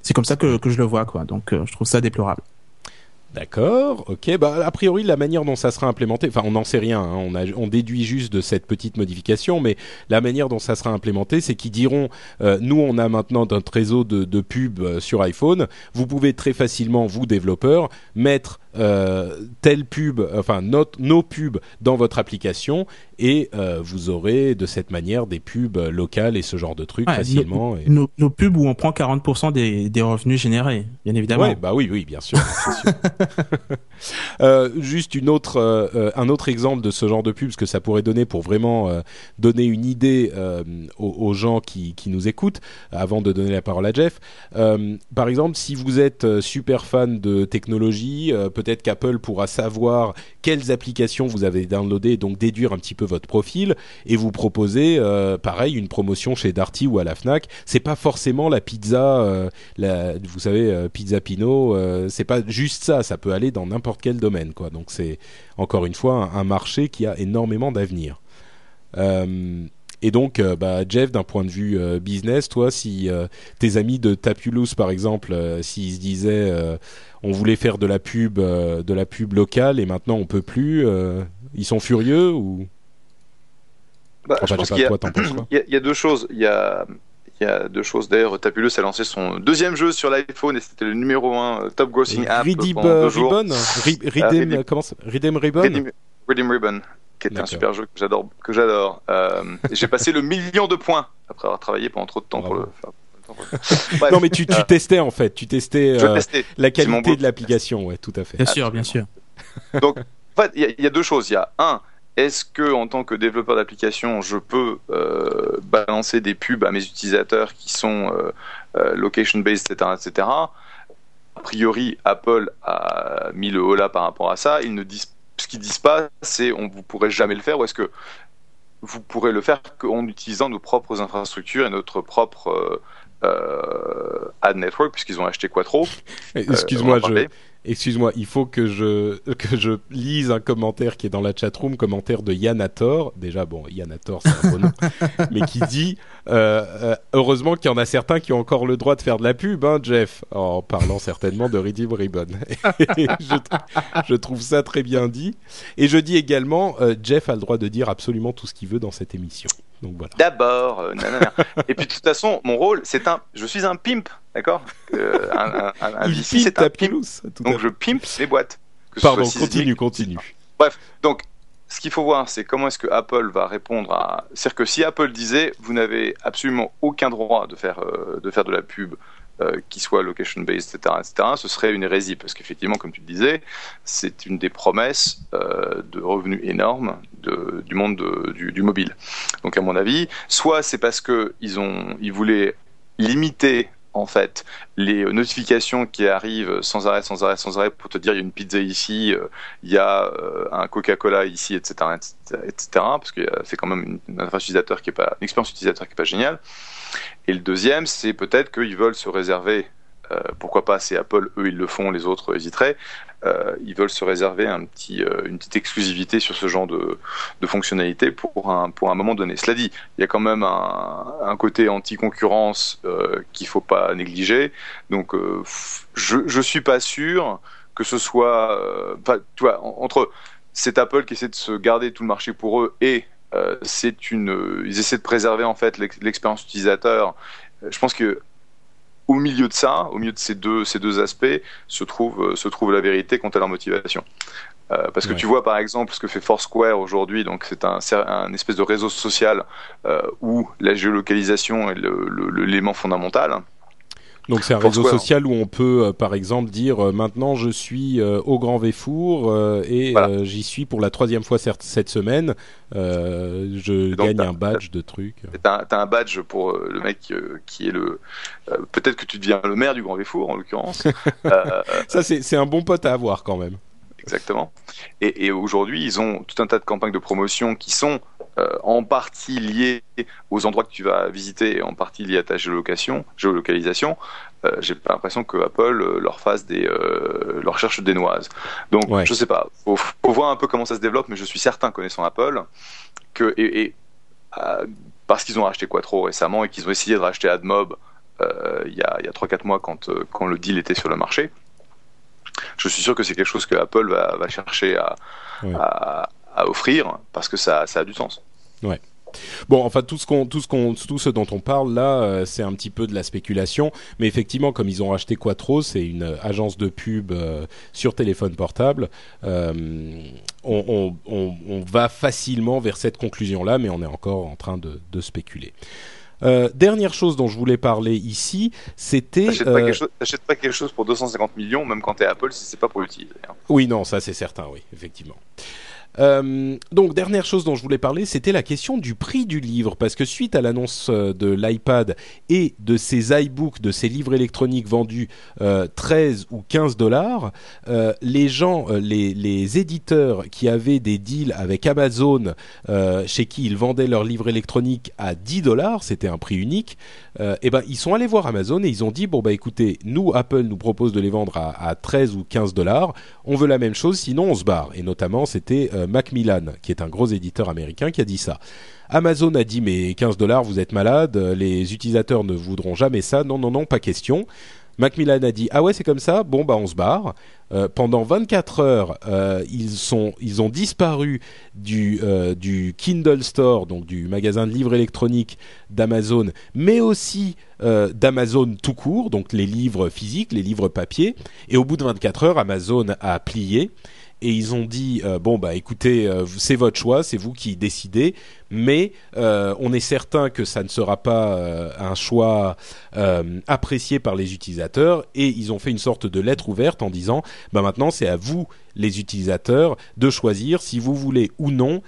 C'est comme ça que, que, je le vois, quoi. Donc, euh, je trouve ça déplorable. D'accord, ok. Bah, a priori, la manière dont ça sera implémenté, enfin, on n'en sait rien, hein. on, on déduit juste de cette petite modification, mais la manière dont ça sera implémenté, c'est qu'ils diront, euh, nous, on a maintenant notre réseau de, de pubs euh, sur iPhone, vous pouvez très facilement, vous développeurs, mettre euh, telle pub, enfin notre, nos pubs dans votre application et euh, vous aurez de cette manière des pubs locales et ce genre de trucs facilement. Nos, nos, pubs où on prend 40% des, des, revenus générés, bien évidemment. Ouais, bah oui, oui, bien sûr. sûr. euh, juste une autre, euh, un autre exemple de ce genre de pub, ce que ça pourrait donner pour vraiment donner une idée aux, aux, gens qui, qui, nous écoutent, avant de donner la parole à Jeff. par exemple, si vous êtes super fan de technologie, peut-être qu'Apple pourra savoir quelles applications vous avez downloadées donc déduire un petit peu votre profil et vous proposer euh, pareil une promotion chez Darty ou à la Fnac. C'est pas forcément la pizza, euh, vous savez euh, pizza Pino, c'est pas juste ça. Ça peut aller dans n'importe quel domaine quoi. Donc c'est encore une fois un, marché qui a énormément d'avenir. Et donc, euh, bah, Jeff, d'un point de vue euh, business, toi, si euh, tes amis de Tapulous, par exemple, s'ils se disaient, on voulait faire de la pub, de la pub locale, et maintenant on peut plus, ils sont furieux ou? Bah, enfin, je pense qu'il y, y, y, a deux choses. Il y a il y a deux choses. D'ailleurs, Tapulous a lancé son deuxième jeu sur l'iPhone et c'était le numéro 1 top grossing app. Redeem Ribbon Redeem, comment Redeem Ribbon Redeem, Redeem Ribbon qui était un super jeu que j'adore. Que j'adore. Euh, j'ai passé le million de points après avoir travaillé pendant trop de temps pour le faire. Bref, non mais tu, tu euh, testais en fait, tu testais euh, la qualité de l'application, ouais, tout à fait. Bien sûr, bien sûr. Donc, en fait, il y, y, a deux choses. Il y a un, est-ce que en tant que développeur d'application, je peux euh, balancer des pubs à mes utilisateurs qui sont euh, euh, location based, etc., etc. A priori, Apple a mis le haut là par rapport à ça. Ils ne disent ce qu'ils disent pas, c'est on vous pourrez jamais le faire ou est-ce que vous pourrez le faire qu'en utilisant nos propres infrastructures et notre propre euh, ad network puisqu'ils ont acheté Quattro. Excuse-moi, je, Excuse-moi, il faut que je que je lise un commentaire qui est dans la chatroom, commentaire de Yanator. Déjà, bon, Yanator, c'est un bon nom, mais qui dit euh, euh, heureusement qu'il y en a certains qui ont encore le droit de faire de la pub, hein, Jeff, en parlant certainement de Redeem Ribbon. je, je, trouve ça très bien dit. Et je dis également, euh, Jeff a le droit de dire absolument tout ce qu'il veut dans cette émission. Donc voilà. D'abord, euh, et puis de toute façon, mon rôle, c'est un, je suis un pimp, d'accord euh, Un, un, un c'est un pimp. Donc je pimp les boîtes. Pardon, continue, continue. Bref, donc ce qu'il faut voir, c'est comment est-ce que Apple va répondre à. C'est-à-dire que si Apple disait, vous n'avez absolument aucun droit de faire euh, de faire de la pub qui soit location based, etc., etc., ce serait une hérésie parce qu'effectivement, comme tu le disais, c'est une des promesses euh, de revenus énormes du monde de, du, mobile. Donc, à mon avis, soit c'est parce que ils voulaient limiter en fait les notifications qui arrivent sans arrêt, sans arrêt, sans arrêt pour te dire il y a une pizza ici, euh, il y a euh, un Coca-Cola ici, etc., etc., parce que c'est quand même une, une expérience utilisateur qui est pas géniale. Et le deuxième, c'est peut-être qu'ils veulent se réserver, euh, pourquoi pas, c'est Apple, eux ils le font, les autres hésiteraient, euh, ils veulent se réserver un petit, euh, une petite exclusivité sur ce genre de, fonctionnalité pour un, pour un moment donné. Cela dit, il y a quand même un, côté anti-concurrence qu'il faut pas négliger. Donc, je, je suis pas sûr que ce soit, tu vois, entre c'est Apple qui essaie de se garder tout le marché pour eux et euh, c'est une, ils essaient de préserver en fait l'expérience utilisateur. Je pense que au milieu de ça, au milieu de ces deux, ces deux aspects, se trouve, se trouve la vérité quant à leur motivation. Euh, parce que tu vois par exemple ce que fait Foursquare aujourd'hui, donc c'est un, un, espèce de réseau social euh, où la géolocalisation est l'élément fondamental. Donc c'est un réseau social où on peut, euh, par exemple, dire euh, maintenant je suis euh, au Grand Véfour et voilà. j'y suis pour la troisième fois cette semaine. je donc, gagne un badge de trucs. T'as as un badge pour le mec qui est le. Peut-être que tu deviens le maire du Grand Véfour en l'occurrence. Ça c'est un bon pote à avoir quand même. Exactement. Et, et aujourd'hui, ils ont tout un tas de campagnes de promotion qui sont en partie liées aux endroits que tu vas visiter et en partie liées à ta géolocation, géolocalisation. Euh, J'ai pas l'impression que Apple euh, leur fasse des, euh, leur cherche des noises. Donc, ouais. je sais pas. Faut, faut, voir un peu comment ça se développe, mais je suis certain, connaissant Apple, que et, et euh, parce qu'ils ont acheté Quattro récemment et qu'ils ont essayé de racheter AdMob il y a, a 3-4 mois quand, quand le deal était sur le marché je suis sûr que c'est quelque chose que Apple va, va chercher à, à, à, offrir parce que ça, ça a du sens. Ouais. Bon, enfin tout ce qu'on, tout ce qu'on, tout ce dont on parle là, euh, c'est un petit peu de la spéculation, mais effectivement, comme ils ont racheté Quattro, c'est une euh, agence de pub euh, sur téléphone portable. On, on, on, on, va facilement vers cette conclusion-là, mais on est encore en train de, de spéculer. Dernière chose dont je voulais parler ici, c'était. T'achètes pas, pas, quelque chose pour 250 millions, même quand t'es Apple, si c'est pas pour l'utiliser. Hein. Oui, non, ça c'est certain, oui, effectivement. Euh, donc dernière chose dont je voulais parler, c'était la question du prix du livre, parce que suite à l'annonce euh, de l'iPad et de ces iBooks, de ces livres électroniques vendus euh, 13 ou 15 dollars, euh, les gens, euh, les, les, éditeurs qui avaient des deals avec Amazon, chez qui ils vendaient leurs livres électroniques à 10 dollars, c'était un prix unique, et eh ben ils sont allés voir Amazon et ils ont dit bon bah écoutez, nous Apple nous propose de les vendre à, à 13 ou 15 dollars, on veut la même chose, sinon on se barre. Et notamment c'était euh, Macmillan, qui est un gros éditeur américain, qui a dit ça. Amazon a dit mais 15 dollars, vous êtes malade, les utilisateurs ne voudront jamais ça. Non, non, non, pas question. Macmillan a dit ah ouais c'est comme ça. Bon bah on se barre. Euh, pendant 24 heures euh, ils sont ont disparu du euh, du Kindle Store donc du magasin de livres électroniques d'Amazon mais aussi d'Amazon tout court donc les livres physiques les livres papier. Et au bout de 24 heures Amazon a plié. Et ils ont dit bon bah écoutez c'est votre choix c'est vous qui décidez mais euh, on est certain que ça ne sera pas euh, un choix euh, apprécié par les utilisateurs. Et ils ont fait une sorte de lettre ouverte en disant bah maintenant c'est à vous les utilisateurs de choisir si vous voulez ou non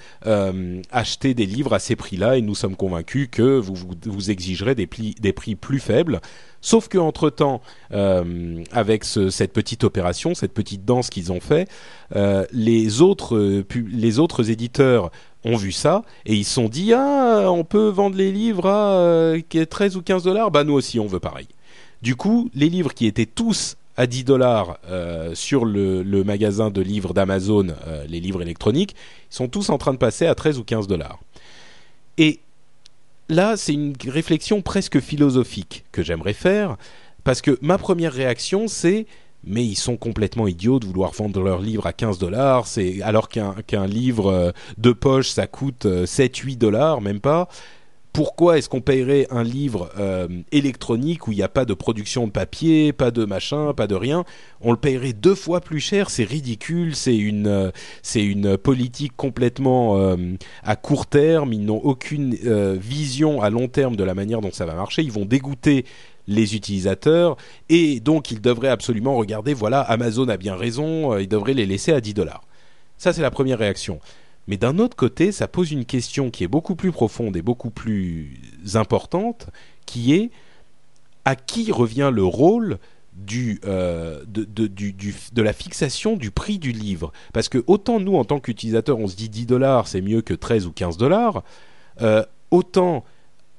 acheter des livres à ces prix-là. Et nous sommes convaincus que vous vous, exigerez des, prix plus faibles. Sauf que entre temps, avec ce, cette petite opération, cette petite danse qu'ils ont fait, les autres éditeurs ont vu ça et ils se sont dit ah on peut vendre les livres à euh, 13 ou 15 dollars bah nous aussi on veut pareil. Du coup les livres qui étaient tous à 10 dollars euh, sur le, le, magasin de livres d'Amazon, euh, les livres électroniques, ils sont tous en train de passer à 13 ou 15 dollars. Et là, c'est une réflexion presque philosophique que j'aimerais faire, parce que ma première réaction, c'est mais ils sont complètement idiots de vouloir vendre leur livre à 15 dollars, alors qu'un qu'un livre euh, de poche ça coûte 7-8 dollars, même pas. Pourquoi est-ce qu'on paierait un livre euh, électronique où il n'y a pas de production de papier, pas de machin, pas de rien? On le paierait deux fois plus cher, c'est ridicule, c'est une, euh, une politique complètement euh, à court terme, ils n'ont aucune euh, vision à long terme de la manière dont ça va marcher, ils vont dégoûter les utilisateurs et donc ils devraient absolument regarder, voilà, Amazon a bien raison, ils devraient les laisser à 10 dollars. Ça c'est la première réaction. Mais d'un autre côté, ça pose une question qui est beaucoup plus profonde et beaucoup plus importante, qui est à qui revient le rôle euh, de, de la fixation du prix du livre? Parce que autant nous, en tant qu'utilisateurs, on se dit 10 dollars, c'est mieux que 13 ou 15 dollars, euh, autant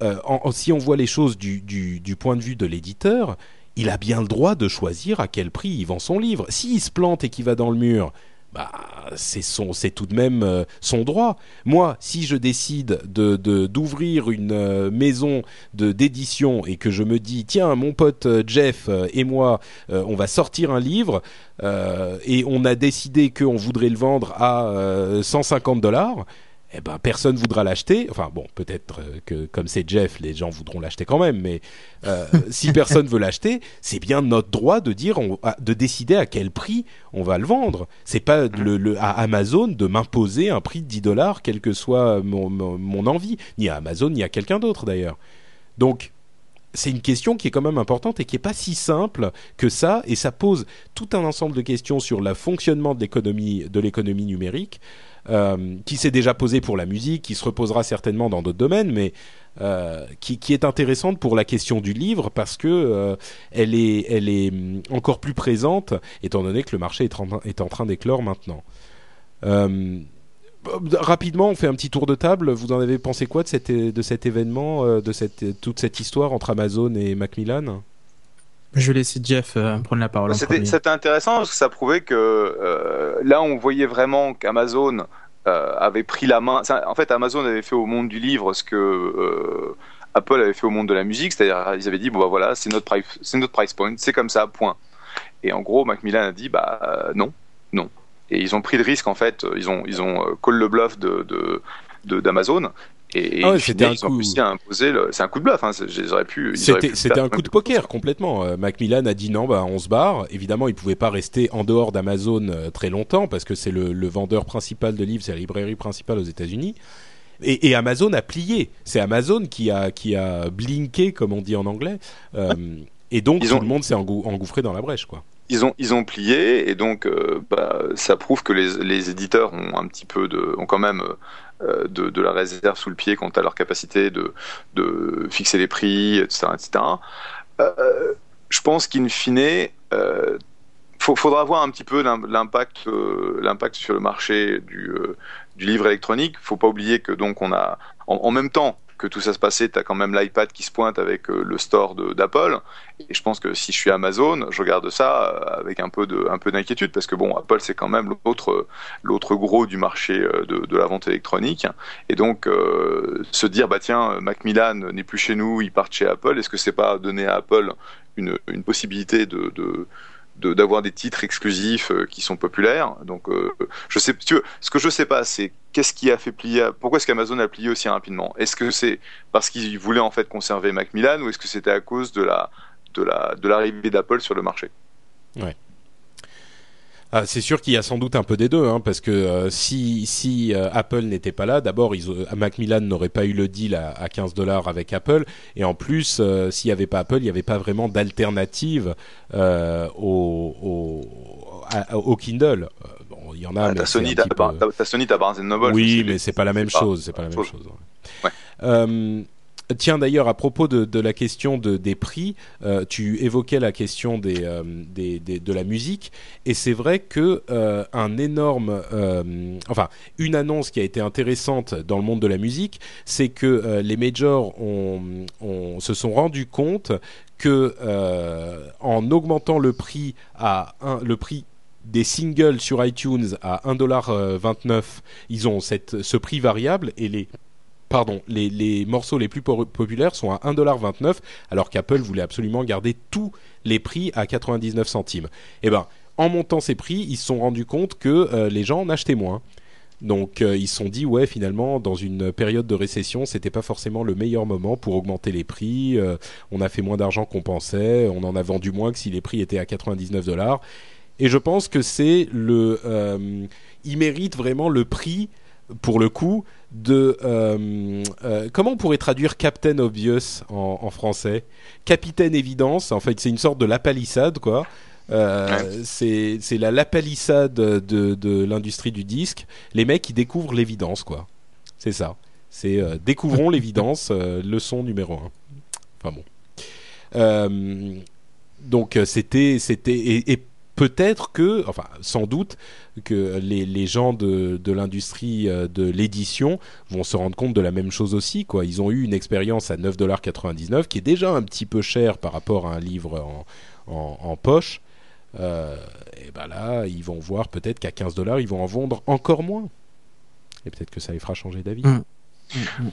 euh, si on voit les choses du, point de vue de l'éditeur, il a bien le droit de choisir à quel prix il vend son livre. S'il se plante et qu'il va dans le mur, bah, c'est tout de même euh, son droit. Moi, si je décide de, d'ouvrir une euh, maison de d'édition et que je me dis tiens mon pote Jeff et moi on va sortir un livre et on a décidé qu'on voudrait le vendre à 150 dollars eh ben personne voudra l'acheter. Enfin bon, peut-être que comme c'est Jeff, les gens voudront l'acheter quand même. Mais euh, si personne veut l'acheter, c'est bien notre droit de dire, on, de décider à quel prix on va le vendre. C'est pas le, le, à Amazon de m'imposer un prix de 10 dollars, quelle que soit mon, mon, mon, envie, ni à Amazon ni à quelqu'un d'autre d'ailleurs. Donc c'est une question qui est quand même importante et qui est pas si simple que ça, et ça pose tout un ensemble de questions sur le fonctionnement de l'économie de l'économie numérique euh, qui s'est déjà posée pour la musique, qui se reposera certainement dans d'autres domaines, mais euh, qui, est intéressante pour la question du livre parce que euh, elle est, elle est hum, encore plus présente étant donné que le marché est en, est en train d'éclore maintenant. Rapidement, on fait un petit tour de table. Vous en avez pensé quoi de, cette, de cet événement, de cette, toute cette histoire entre Amazon et Macmillan? Je vais laisser Jeff euh, prendre la parole. C'était intéressant parce que ça prouvait que euh, là, on voyait vraiment qu'Amazon euh, avait pris la main. En fait, Amazon avait fait au monde du livre ce que euh, Apple avait fait au monde de la musique, c'est-à-dire ils avaient dit bon bah voilà, c'est notre price, c'est notre price point, c'est comme ça, point. Et en gros, Macmillan a dit bah non, non. Et ils ont pris le risque en fait, ils ont ils ont call le bluff de d'Amazon et, ah c'était un coup. C'est un coup de bluff. Hein. pu. C'était un coup de poker complètement. Euh, Macmillan a dit non, bah on se barre. Évidemment, il pouvait pas rester en dehors d'Amazon euh, très longtemps parce que c'est le, le, vendeur principal de livres, c'est la librairie principale aux États-Unis. Et, et, Amazon a plié. C'est Amazon qui a qui a blinké, comme on dit en anglais. Euh, et donc tout le monde s'est engouffré dans la brèche, quoi ils ont ils ont plié et donc euh, bah, ça prouve que les, les, éditeurs ont un petit peu de ont quand même de, de, la réserve sous le pied quant à leur capacité de, de fixer les prix, etc. etc. Euh, je pense qu'in fine, euh, faudra voir un petit peu l'impact euh, l'impact sur le marché du, du livre électronique. Faut pas oublier que donc on a en même temps que tout ça se passait, tu as quand même l'iPad qui se pointe avec euh, le store d'Apple. Et je pense que si je suis Amazon, je regarde ça euh, avec un peu d'inquiétude parce que bon, Apple c'est quand même l'autre l'autre gros du marché euh, de, la vente électronique. Et donc se dire bah tiens, Macmillan n'est plus chez nous, il part chez Apple. Est-ce que c'est pas donner à Apple une, une possibilité de d'avoir des titres exclusifs euh, qui sont populaires. Donc, euh, je sais, tu veux, ce que je sais pas, c'est qu'est-ce qui a fait plier, pourquoi est-ce qu'Amazon a plié aussi rapidement? Est-ce que c'est parce qu'ils voulaient en fait conserver Macmillan ou est-ce que c'était à cause de la de la de l'arrivée d'Apple sur le marché? Ouais. Ah, c'est sûr qu'il y a sans doute un peu des deux, hein, parce que euh, si, si euh, Apple n'était pas là, d'abord, euh, Macmillan n'aurait pas eu le deal à, à 15 dollars avec Apple, et en plus, s'il n'y avait pas Apple, il n'y avait pas vraiment d'alternative au, au, au, Kindle. Bon, il y en a. Ah, t'as Sony, t'as Barnes Noble. Oui, mais c'est pas la même chose. C'est pas la même chose. Ouais. Tiens d'ailleurs à propos de, la question de, des prix, euh, tu évoquais la question euh, des, de la musique et c'est vrai que euh, énorme, enfin une annonce qui a été intéressante dans le monde de la musique, c'est que les majors se sont rendus compte que en augmentant le prix à un, le prix des singles sur iTunes à 1,29$, ils ont ce prix variable et les pardon, les, morceaux les plus populaires sont à 1,29$, alors qu'Apple voulait absolument garder tous les prix à 99 centimes. Eh ben, en montant ces prix, ils se sont rendus compte que euh, les gens en achetaient moins. Donc euh, ils se sont dit ouais finalement dans une période de récession c'était pas forcément le meilleur moment pour augmenter les prix. Euh, on a fait moins d'argent qu'on pensait, on en a vendu moins que si les prix étaient à 99 dollars. Et je pense que c'est le, il mérite vraiment le prix pour le coup de euh, euh, comment on pourrait traduire Captain Obvious en, en français? Capitaine évidence en fait c'est une sorte de la palissade quoi. Euh, c'est c'est la lapalissade de, de l'industrie du disque. Les mecs qui découvrent l'évidence quoi. C'est ça. C'est découvrons l'évidence leçon numéro un. Enfin bon. Donc c'était c'était et, et peut-être que, enfin sans doute, que les, gens de, l'industrie euh, de l'édition vont se rendre compte de la même chose aussi. Ils ont eu une expérience à 9,99$ qui est déjà un petit peu cher par rapport à un livre en, poche. Euh, et ben là, ils vont voir peut-être qu'à 15 dollars, ils vont en vendre encore moins. Et peut-être que ça les fera changer d'avis. Mmh.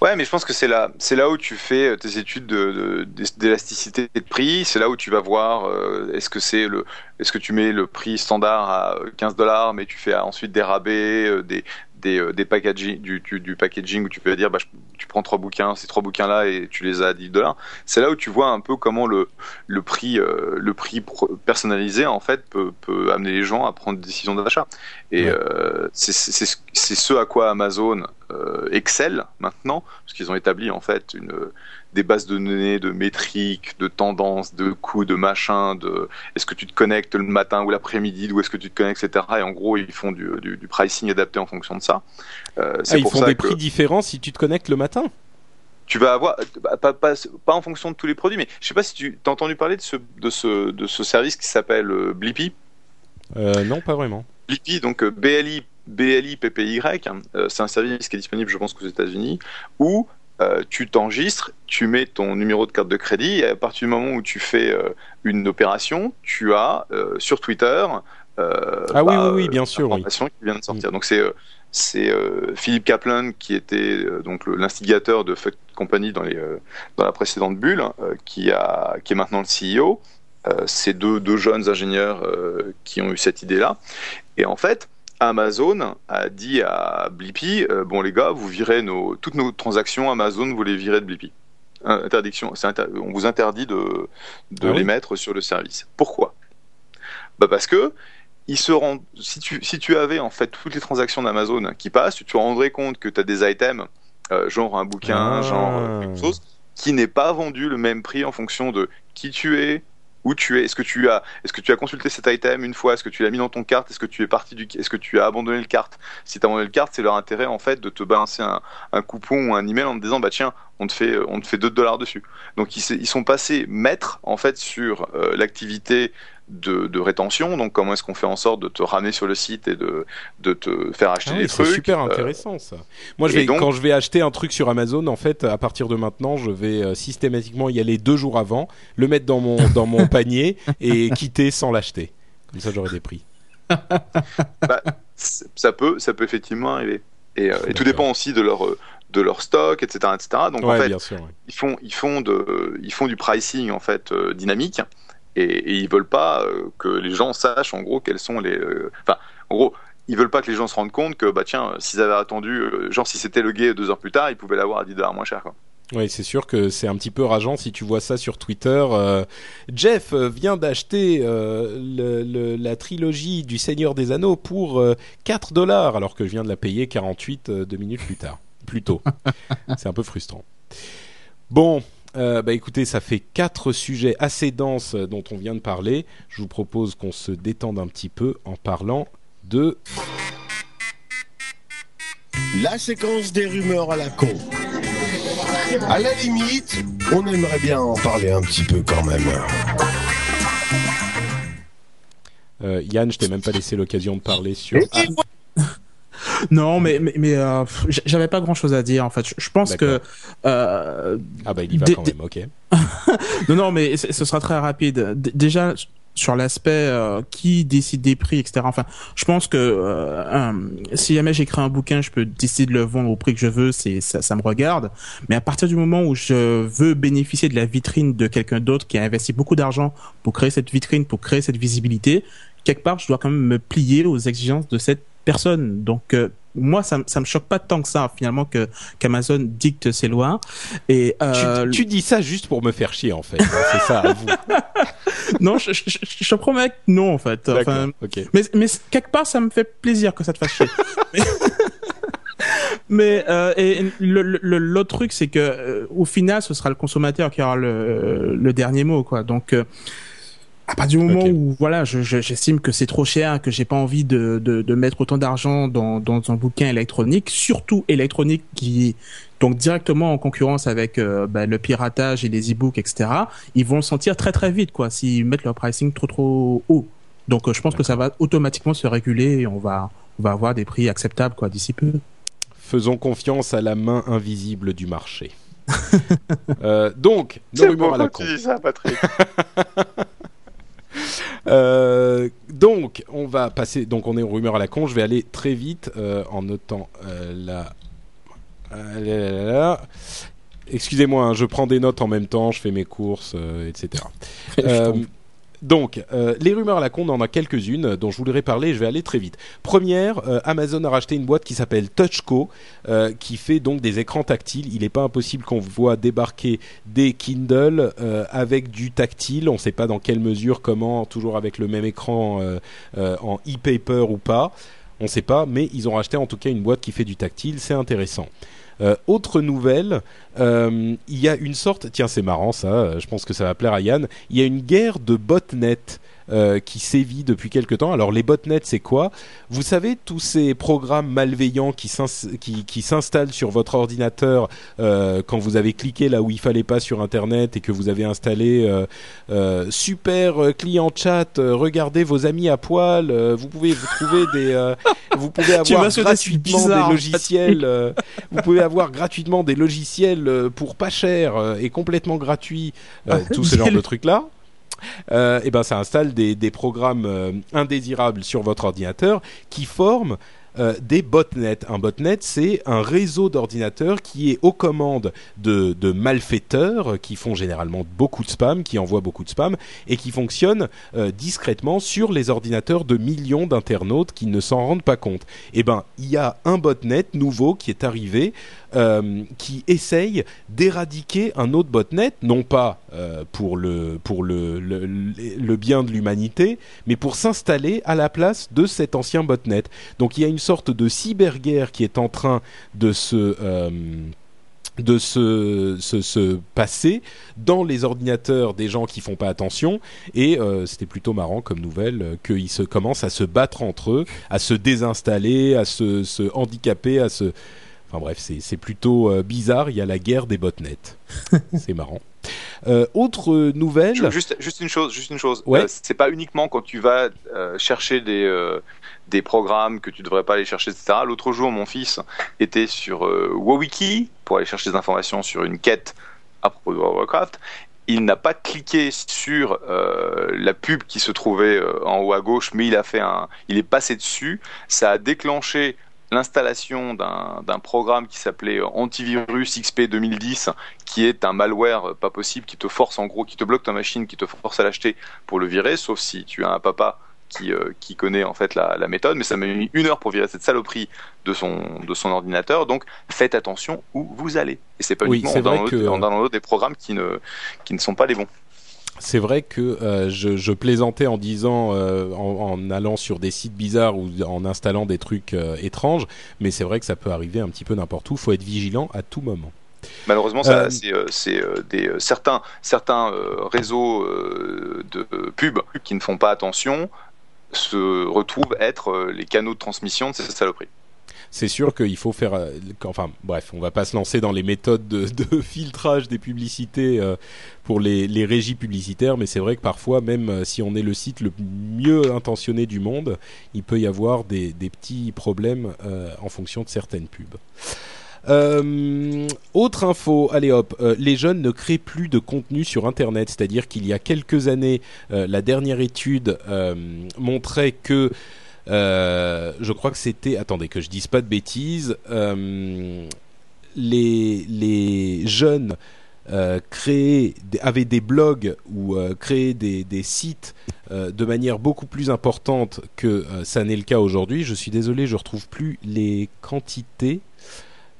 Ouais, mais je pense que c'est là, c'est là où tu fais euh, tes études de, d'élasticité de, de, prix. C'est là où tu vas voir euh, est-ce que c'est le, est-ce que tu mets le prix standard à 15 dollars, mais tu fais ensuite des rabais, euh, des, des, euh, des packaging, du, du, du, packaging où tu peux dire bah, tu prends trois bouquins, ces trois bouquins là et tu les as à 10 dollars. C'est là où tu vois un peu comment le, le prix, euh, le prix personnalisé en fait peut, peut amener les gens à prendre des décisions d'achat. Et ouais. euh, c'est ce à quoi Amazon euh, excelle maintenant, parce qu'ils ont établi en fait une des bases de données, de métriques, de tendances, de coûts, de machin, de est-ce que tu te connectes le matin ou l'après-midi, d'où est-ce que tu te connectes, etc. Et en gros, ils font du, du, du pricing adapté en fonction de ça. Euh, ah, ils font des que... prix différents si tu te connectes le matin tu vas avoir bah, pas, pas, pas, en fonction de tous les produits, mais je sais pas si tu as entendu parler de ce, de ce, de ce service qui s'appelle euh, Blippi. Euh, non, pas vraiment. Blippi, donc BLI, BLI PPY, hein, euh, c'est un service qui est disponible, je pense, qu'aux États-Unis, où euh, tu t'enregistres, tu mets ton numéro de carte de crédit, et à partir du moment où tu fais euh, une opération, tu as euh, sur Twitter ah bah, oui, oui, oui, bien sûr, oui. qui vient de sortir. Mm. Donc c'est c'est Philippe Kaplan qui était donc l'instigateur de Fuck Company dans les dans la précédente bulle, qui a qui est maintenant le CEO. ces deux, deux, jeunes ingénieurs qui ont eu cette idée-là. Et en fait, Amazon a dit à Blippi, bon les gars, vous virez nos, toutes nos transactions Amazon, vous les virez de Blippi. Interdiction, on vous interdit de, de ah les mettre sur le service. Pourquoi? Bah Parce que se si, tu, si tu avais en fait toutes les transactions d'Amazon qui passent, tu te rendrais compte que tu as des items, euh, genre un bouquin, ah. genre euh, quelque chose, qui n'est pas vendu le même prix en fonction de qui tu es, où tu es, est-ce que tu as, est-ce que tu as consulté cet item une fois, est-ce que tu l'as mis dans ton carte, est-ce que tu es parti du, est-ce que tu as abandonné le carte? Si tu as abandonné le carte, c'est leur intérêt en fait de te balancer un, coupon ou un email en te disant bah tiens, on te fait, on te fait 2 dollars dessus. Donc ils, ils, sont passés maîtres en fait sur euh, l'activité de, rétention. Donc, comment est-ce qu'on fait en sorte de te ramener sur le site et de, de te faire acheter ah des trucs C'est super euh, intéressant ça. Moi, je vais, quand je vais acheter un truc sur Amazon, en fait, à partir de maintenant, je vais euh, systématiquement y aller deux jours avant, le mettre dans mon, dans mon panier et quitter sans l'acheter. Comme ça, j'aurai des prix. Bah, ça peut, ça peut effectivement arriver. Et, euh, et tout dépend aussi de leur de leur stock, etc., etc. Donc en fait, ils font ils font de ils font du pricing en fait dynamique et, et, ils veulent pas euh, que les gens sachent en gros quels sont les. Euh, enfin, en gros, ils veulent pas que les gens se rendent compte que bah tiens, s'ils avaient attendu, euh, genre si c'était le gay deux heures plus tard, ils pouvaient l'avoir à 10 dollars moins cher quoi. Oui, c'est sûr que c'est un petit peu rageant si tu vois ça sur Twitter. Jeff vient d'acheter le, la trilogie du Seigneur des Anneaux pour 4 dollars, alors que je viens de la payer 48 deux minutes plus tard, plus tôt. c'est un peu frustrant. Bon, euh, bah écoutez, ça fait quatre sujets assez denses dont on vient de parler. Je vous propose qu'on se détende un petit peu en parlant de la séquence des rumeurs à la con. À la limite, on aimerait bien en parler un petit peu quand même. Euh, Yann, je t'ai même pas laissé l'occasion de parler sur. Non, mais mais, mais euh, j'avais pas grand chose à dire en fait. Je, pense que euh, ah bah il y va quand même, ok. non non, mais ce sera très rapide. déjà sur l'aspect euh, qui décide des prix, etc. Enfin, je pense que euh, si jamais j'écris un bouquin, je peux décider de le vendre au prix que je veux, c'est ça, ça me regarde. Mais à partir du moment où je veux bénéficier de la vitrine de quelqu'un d'autre qui a investi beaucoup d'argent pour créer cette vitrine, pour créer cette visibilité, quelque part, je dois quand même me plier aux exigences de cette personne. Donc euh, moi, ça, ça me choque pas tant que ça finalement que qu'Amazon dicte ses lois. Et euh, tu, dis ça juste pour me faire chier en fait. C'est ça. non, je, je, je, te promets que non en fait. Enfin, mais, mais quelque part, ça me fait plaisir que ça te fasse chier. mais euh, et l'autre truc, c'est que euh, au final, ce sera le consommateur qui aura le, le dernier mot, quoi. Donc euh, à partir du moment où voilà, j'estime que c'est trop cher, que j'ai pas envie de, de, de mettre autant d'argent dans, dans un bouquin électronique, surtout électronique qui est donc directement en concurrence avec euh, bah, le piratage et les e-books, etc. Ils vont le sentir très très vite quoi s'ils mettent leur pricing trop trop haut. Donc euh, je pense que ça va automatiquement se réguler et on va on va avoir des prix acceptables quoi d'ici peu. Faisons confiance à la main invisible du marché. euh, donc, nos rumeurs à la con. ça, Patrick. Euh, donc, on va passer. Donc, on est en rumeur à la con. Je vais aller très vite euh, en notant euh, la. Excusez-moi, hein, je prends des notes en même temps, je fais mes courses, etc. Donc, euh, les rumeurs à la con, on en a quelques-unes dont je voudrais parler. Je vais aller très vite. Première, euh, Amazon a racheté une boîte qui s'appelle TouchCo, euh, qui fait donc des écrans tactiles. Il n'est pas impossible qu'on voit débarquer des Kindle avec du tactile. On ne sait pas dans quelle mesure, comment, toujours avec le même écran en e-paper ou pas. On ne sait pas, mais ils ont racheté en tout cas une boîte qui fait du tactile. C'est intéressant. Euh, autre nouvelle, euh, il y a une sorte, tiens c'est marrant ça, je pense que ça va plaire à Yann, il y a une guerre de botnet euh, qui sévit depuis quelque temps. Alors les botnets, c'est quoi? Vous savez tous ces programmes malveillants qui s'installent sur votre ordinateur euh, quand vous avez cliqué là où il fallait pas sur Internet et que vous avez installé euh, super client chat. regardez vos amis à poil. vous pouvez vous trouver des, vous pouvez avoir gratuitement des logiciels. vous pouvez avoir gratuitement des logiciels pour pas cher et complètement gratuits. tout ce genre de trucs là euh, et ben ça installe des, programmes euh, indésirables sur votre ordinateur qui forment euh, des botnets. Un botnet, c'est un réseau d'ordinateurs qui est aux commandes de, malfaiteurs qui font généralement beaucoup de spam, qui envoient beaucoup de spam et qui fonctionnent discrètement sur les ordinateurs de millions d'internautes qui ne s'en rendent pas compte. Eh ben, il y a un botnet nouveau qui est arrivé euh, qui essaye d'éradiquer un autre botnet, non pas euh, pour le pour le, le, bien de l'humanité, mais pour s'installer à la place de cet ancien botnet. Donc il y a une sorte de cyberguerre qui est en train de se euh, de se, se, se, passer dans les ordinateurs des gens qui font pas attention et c'était plutôt marrant comme nouvelle qu'ils se commencent à se battre entre eux, à se désinstaller, à se, se handicaper, à se Enfin bref, c'est plutôt euh, bizarre. Il y a la guerre des botnets. c'est marrant. Euh, autre nouvelle. Juste, juste une chose, juste une chose. Ouais. Euh, c'est pas uniquement quand tu vas euh, chercher des euh, des programmes que tu devrais pas aller chercher, etc. L'autre jour, mon fils était sur Wowiki pour aller chercher des informations sur une quête à propos de World of Warcraft. Il n'a pas cliqué sur la pub qui se trouvait en haut à gauche, mais il a fait un, il est passé dessus. Ça a déclenché l'installation d'un programme qui s'appelait Antivirus XP 2010, qui est un malware pas possible, qui te force en gros, qui te bloque ta machine, qui te force à l'acheter pour le virer, sauf si tu as un papa qui, euh, qui connaît en fait la, la méthode, mais ça m'a mis une heure pour virer cette saloperie de son, de son ordinateur, donc faites attention où vous allez. Et c'est pas Oui, uniquement en download, que- en download des programmes qui ne, qui ne sont pas les bons. C'est vrai que euh, je, je plaisantais en disant, euh, en, en allant sur des sites bizarres ou en installant des trucs euh, étranges, mais c'est vrai que ça peut arriver un petit peu n'importe où. Faut être vigilant à tout moment. Malheureusement, ça, c'est des certains certains réseaux de pubs qui ne font pas attention se retrouvent être les canaux de transmission de ces saloperies. C'est sûr qu'il faut faire. euh, enfin, bref, on va pas se lancer dans les méthodes de, filtrage des publicités euh, pour les, régies publicitaires, mais c'est vrai que parfois, même euh, si on est le site le mieux intentionné du monde, il peut y avoir des, petits problèmes en fonction de certaines pubs. Autre info, allez hop, les jeunes ne créent plus de contenu sur Internet, c'est-à-dire qu'il y a quelques années, la dernière étude montrait que je crois que c'était, attendez que je dise pas de bêtises, euh, les, jeunes euh, avaient des blogs ou euh, créaient des, sites euh, de manière beaucoup plus importante que euh, ça n'est le cas aujourd'hui. Je suis désolé, je retrouve plus les quantités.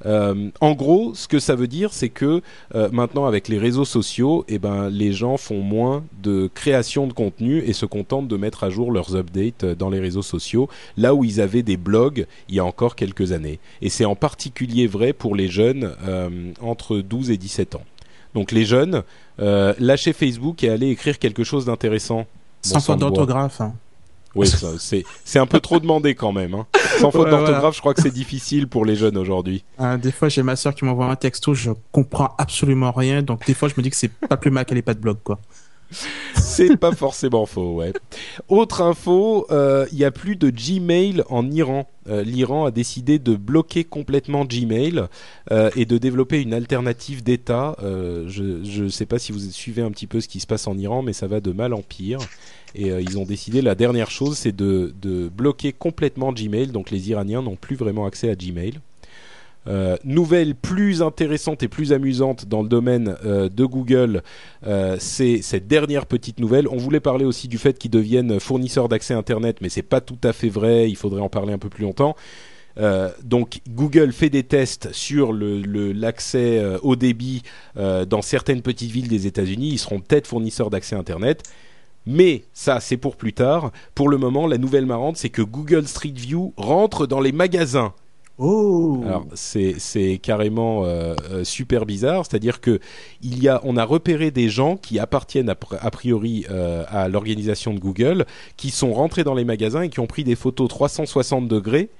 Euh, en gros, ce que ça veut dire, c'est que euh, maintenant, avec les réseaux sociaux, eh ben, les gens font moins de création de contenu et se contentent de mettre à jour leurs updates euh, dans les réseaux sociaux, là où ils avaient des blogs il y a encore quelques années. Et c'est en particulier vrai pour les jeunes euh, entre 12 et 17 ans. Donc les jeunes, lâchez Facebook et allez écrire quelque chose d'intéressant. Sans faute d'orthographe. hein. Oui, c'est un peu trop demandé quand même. Hein. Sans faute Ouais, d'orthographe, voilà. je crois que c'est difficile pour les jeunes aujourd'hui. Euh, des fois, j'ai ma soeur qui m'envoie un texto, je comprends absolument rien, donc des fois, je me dis que c'est pas plus mal qu'elle ait pas de blog, quoi. C'est pas forcément faux, ouais. Autre info, euh, il y a plus de Gmail en Iran. Euh, L'Iran a décidé de bloquer complètement Gmail euh, et de développer une alternative d'État. Euh, je ne sais pas si vous suivez un petit peu ce qui se passe en Iran, mais ça va de mal en pire. Et euh, ils ont décidé, la dernière chose, c'est de bloquer complètement Gmail. Donc les Iraniens n'ont plus vraiment accès à Gmail. Euh, nouvelle plus intéressante et plus amusante dans le domaine euh, de Google, euh, c'est cette dernière petite nouvelle. On voulait parler aussi du fait qu'ils deviennent fournisseurs d'accès Internet, mais c'est pas tout à fait vrai. Il faudrait en parler un peu plus longtemps. Donc Google fait des tests sur l'accès au débit dans certaines petites villes des États-Unis. Ils seront peut-être fournisseurs d'accès Internet. Mais ça, c'est pour plus tard. Pour le moment, la nouvelle marrante, c'est que Google Street View rentre dans les magasins. Oh Alors c'est carrément euh, euh, super bizarre, c'est-à-dire que il y a on a repéré des gens qui appartiennent a, pr- a priori euh, à l'organisation de Google, qui sont rentrés dans les magasins et qui ont pris des photos 360 degrés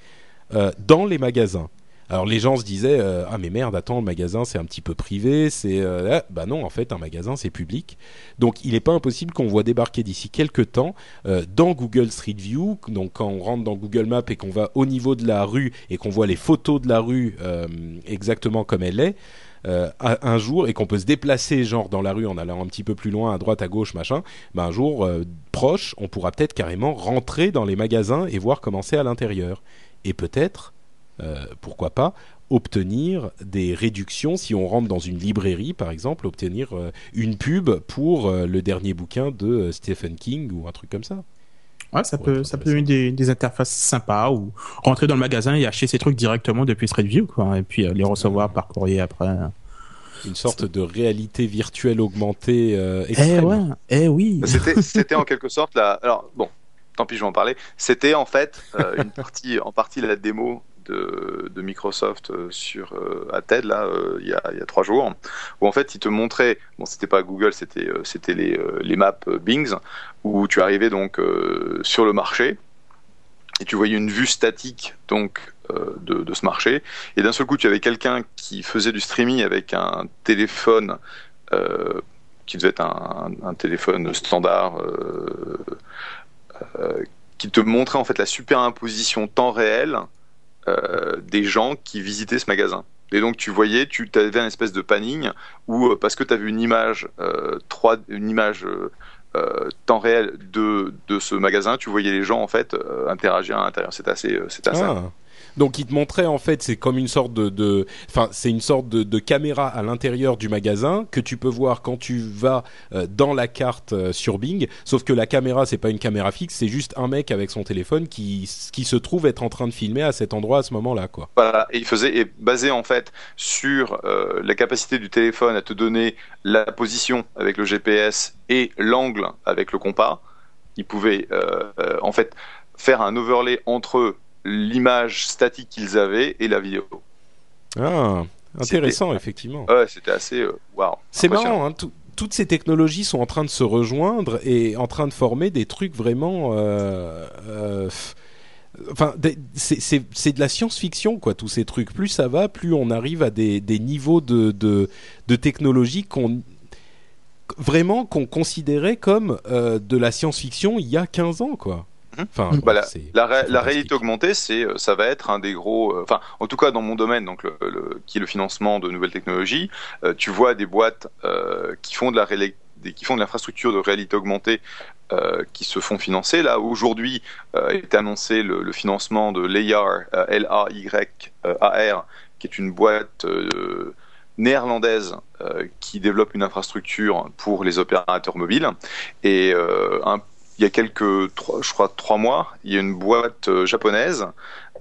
dans les magasins. Alors les gens se disaient euh, ah mais merde attends le magasin c'est un petit peu privé c'est euh, ah, bah non en fait un magasin c'est public. Donc il n'est pas impossible qu'on voit débarquer d'ici quelques temps euh, dans Google Street View donc quand on rentre dans Google Maps et qu'on va au niveau de la rue et qu'on voit les photos de la rue exactement comme elle est un jour et qu'on peut se déplacer genre dans la rue en allant un petit peu plus loin à droite à gauche machin ben un jour proche on pourra peut-être carrément rentrer dans les magasins et voir comment c'est à l'intérieur. Et peut-être, pourquoi pas, obtenir des réductions si on rentre dans une librairie, par exemple, obtenir une pub pour le dernier bouquin de Stephen King ou un truc comme ça. Ouais, ça peut, ça peut donner des, des, interfaces sympas ou rentrer dans le magasin et acheter ces trucs directement depuis Street quoi, et puis les recevoir par courrier après une sorte de réalité virtuelle augmentée euh, extrême. Eh ouais, eh oui. C'était en quelque sorte la. Alors bon, tant pis, je vais en parler. C'était en fait euh, une partie, en partie la démo de, Microsoft euh, sur euh, à TED là il y, a, y, a, trois jours où en fait ils te montraient bon c'était pas Google c'était c'était les, les maps Bings où tu arrivais donc sur le marché et tu voyais une vue statique donc euh, de, ce marché. Et d'un seul coup, tu avais quelqu'un qui faisait du streaming avec un téléphone euh, qui devait être un, téléphone standard. Euh, qui te montrait en fait la superimposition temps réel des gens qui visitaient ce magasin. Et donc tu voyais, tu avais un espèce de panning où parce que tu avais une image 3, une image temps réel de, de ce magasin, tu voyais les gens en fait interagir à l'intérieur. C'est assez, c'est assez. Ah. Donc il te montrait en fait, c'est comme une sorte de, enfin c'est une sorte de, caméra à l'intérieur du magasin que tu peux voir quand tu vas euh, dans la carte euh, sur Bing. Sauf que la caméra c'est pas une caméra fixe, c'est juste un mec avec son téléphone qui qui se trouve être en train de filmer à cet endroit à ce moment-là quoi. Voilà, et il faisait et basé en fait sur euh, la capacité du téléphone à te donner la position avec le GPS et l'angle avec le compas. Il pouvait en fait faire un overlay entre l'image statique qu'ils avaient et la vidéo. Ah, intéressant, effectivement. Ouais, c'était assez. Euh, waouh. C'est marrant, hein, toutes ces technologies sont en train de se rejoindre et en train de former des trucs vraiment. Euh, euh, enfin, c'est de la science-fiction, quoi, tous ces trucs. Plus ça va, plus on arrive à des, des niveaux de, de, de technologie qu'on vraiment qu'on considérait comme de la science-fiction il y a 15 ans, quoi. Mhm. Enfin, bah, la, réalité augmentée, c'est, euh, ça va être un des gros, euh, enfin, en tout cas dans mon domaine, donc le, qui est le financement de nouvelles technologies, euh, tu vois des boîtes qui font de la qui font de l'infrastructure de réalité augmentée qui se font financer. Là, aujourd'hui, est annoncé le, financement de l'AR, L-A-Y-A-R, qui est une boîte néerlandaise qui développe une infrastructure pour les opérateurs mobiles. Et un il y a quelques, je crois, trois mois, il y a une boîte euh, japonaise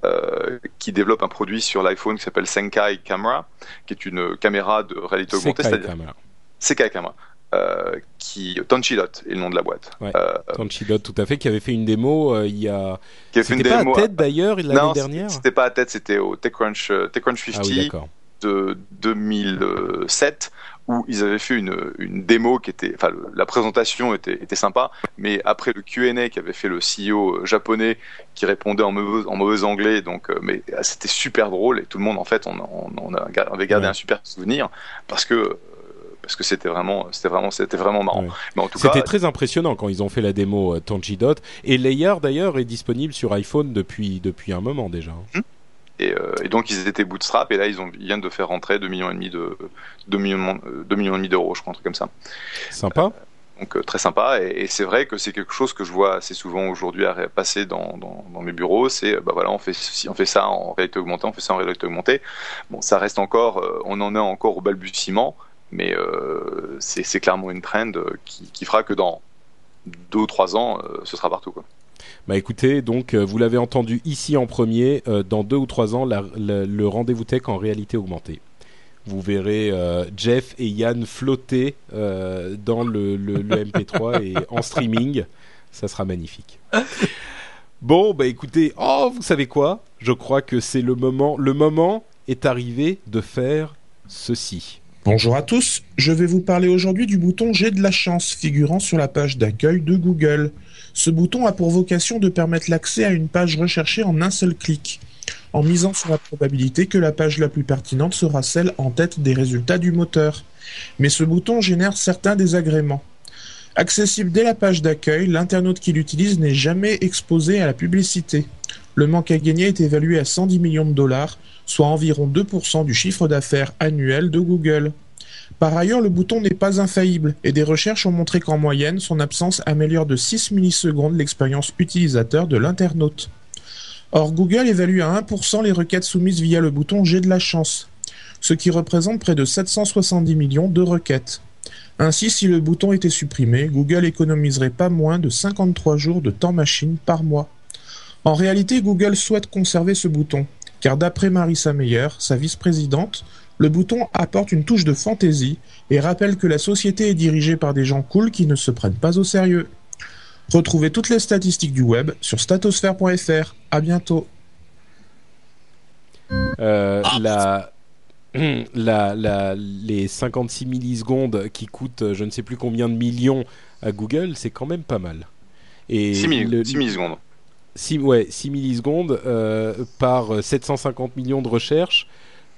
euh, qui développe un produit sur l'iPhone qui s'appelle Senkai Camera, qui est une caméra de réalité augmentée. Senkai Camera. Senkai Camera. Euh, qui Tonchidot est le nom de la boîte. Ouais, Tonchidot, tout à fait, qui avait fait une démo il y a. Qui avait fait une démo. pas à tête d'ailleurs l'année dernière. C'était pas à tête, c'était au TechCrunch, TechCrunch 50 ah de 2007 où ils avaient fait une, une démo qui était, enfin, la présentation était, était sympa, mais après le Q&A qu'avait fait le CEO japonais qui répondait en mauvais, en mauvais anglais, donc, euh, mais ah, c'était super drôle et tout le monde en fait, on, on, avait gardé un super souvenir parce que parce que c'était vraiment, c'était vraiment, c'était vraiment marrant. Mais en tout c'était très impressionnant quand ils ont fait la démo euh, Dot et Layer d'ailleurs est disponible sur iPhone depuis depuis un moment déjà. Hum euh, et, donc ils étaient bootstrap et là ils, ont, viennent de faire rentrer 2 millions et demi de 2 millions, 2 millions et demi d'euros, je crois un truc comme ça. Sympa. Euh, donc euh, très sympa et, c'est vrai que c'est quelque chose que je vois assez souvent aujourd'hui à passer dans, dans, mes bureaux. C'est bah voilà on fait on fait ça en réalité augmentée, on fait ça en réalité augmentée. Bon ça reste encore, on en est encore au balbutiement, mais c'est clairement une trend qui, qui, fera que dans deux ou trois ans ce sera partout quoi. Bah écoutez, donc euh, vous l'avez entendu ici en premier, euh, dans deux ou trois ans, le rendez-vous tech en réalité augmentée. Vous verrez euh, Jeff et Yann flotter dans le, MP3 et en streaming. Ça sera magnifique. Bon, bah écoutez, oh, vous savez quoi? Je crois que c'est le moment. Le moment est arrivé de faire ceci. Bonjour à tous, je vais vous parler aujourd'hui du bouton J'ai de la chance figurant sur la page d'accueil de Google. Ce bouton a pour vocation de permettre l'accès à une page recherchée en un seul clic, en misant sur la probabilité que la page la plus pertinente sera celle en tête des résultats du moteur. Mais ce bouton génère certains désagréments. Accessible dès la page d'accueil, l'internaute qui l'utilise n'est jamais exposé à la publicité. Le manque à gagner est évalué à 110 millions de dollars, soit environ 2% du chiffre d'affaires annuel de Google. Par ailleurs, le bouton n'est pas infaillible et des recherches ont montré qu'en moyenne, son absence améliore de 6 millisecondes l'expérience utilisateur de l'internaute. Or, Google évalue à 1% les requêtes soumises via le bouton J'ai de la chance, ce qui représente près de 770 millions de requêtes. Ainsi, si le bouton était supprimé, Google économiserait pas moins de 53 jours de temps machine par mois. En réalité, Google souhaite conserver ce bouton, car d'après Marissa Meyer, sa vice-présidente, le bouton apporte une touche de fantaisie et rappelle que la société est dirigée par des gens cool qui ne se prennent pas au sérieux. Retrouvez toutes les statistiques du web sur statosphère.fr. À bientôt. Euh, la, la, la, les 56 millisecondes qui coûtent euh, je ne sais plus combien de millions à Google, c'est quand même pas mal. Et 6, millisecondes. 6, ouais, 6 millisecondes euh, par 750 millions de recherches,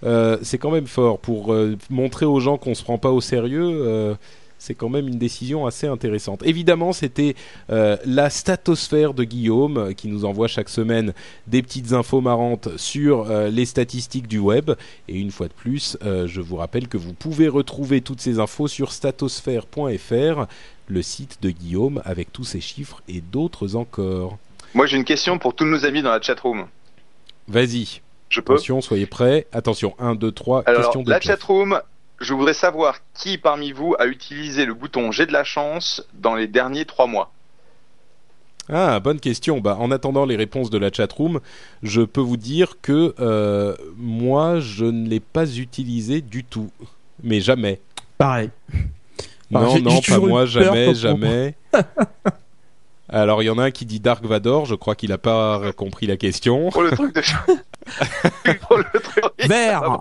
euh, c'est quand même fort. Pour euh, montrer aux gens qu'on se prend pas au sérieux, euh, c'est quand même une décision assez intéressante. Évidemment, c'était la statosphère de Guillaume qui nous envoie chaque semaine des petites infos marrantes sur les statistiques du web. Et une fois de plus, je vous rappelle que vous pouvez retrouver toutes ces infos sur statosphère.fr, le site de Guillaume avec tous ces chiffres et d'autres encore. Moi, j'ai une question pour tous nos amis dans la chatroom. Vas-y. Attention, soyez prêts. Attention, 1, 2, 3, Alors, question de La chatroom, je voudrais savoir qui parmi vous a utilisé le bouton J'ai de la chance dans les derniers 3 mois. Ah, bonne question. Bah, en attendant les réponses de la chatroom, je peux vous dire que euh, moi, je ne l'ai pas utilisé du tout. Mais jamais. Pareil. Non, non, pas moi, jamais, jamais. Alors, il y en a un qui dit Dark Vador, je crois qu'il n'a pas compris la question. Oh, le truc de... oh, le truc... Vert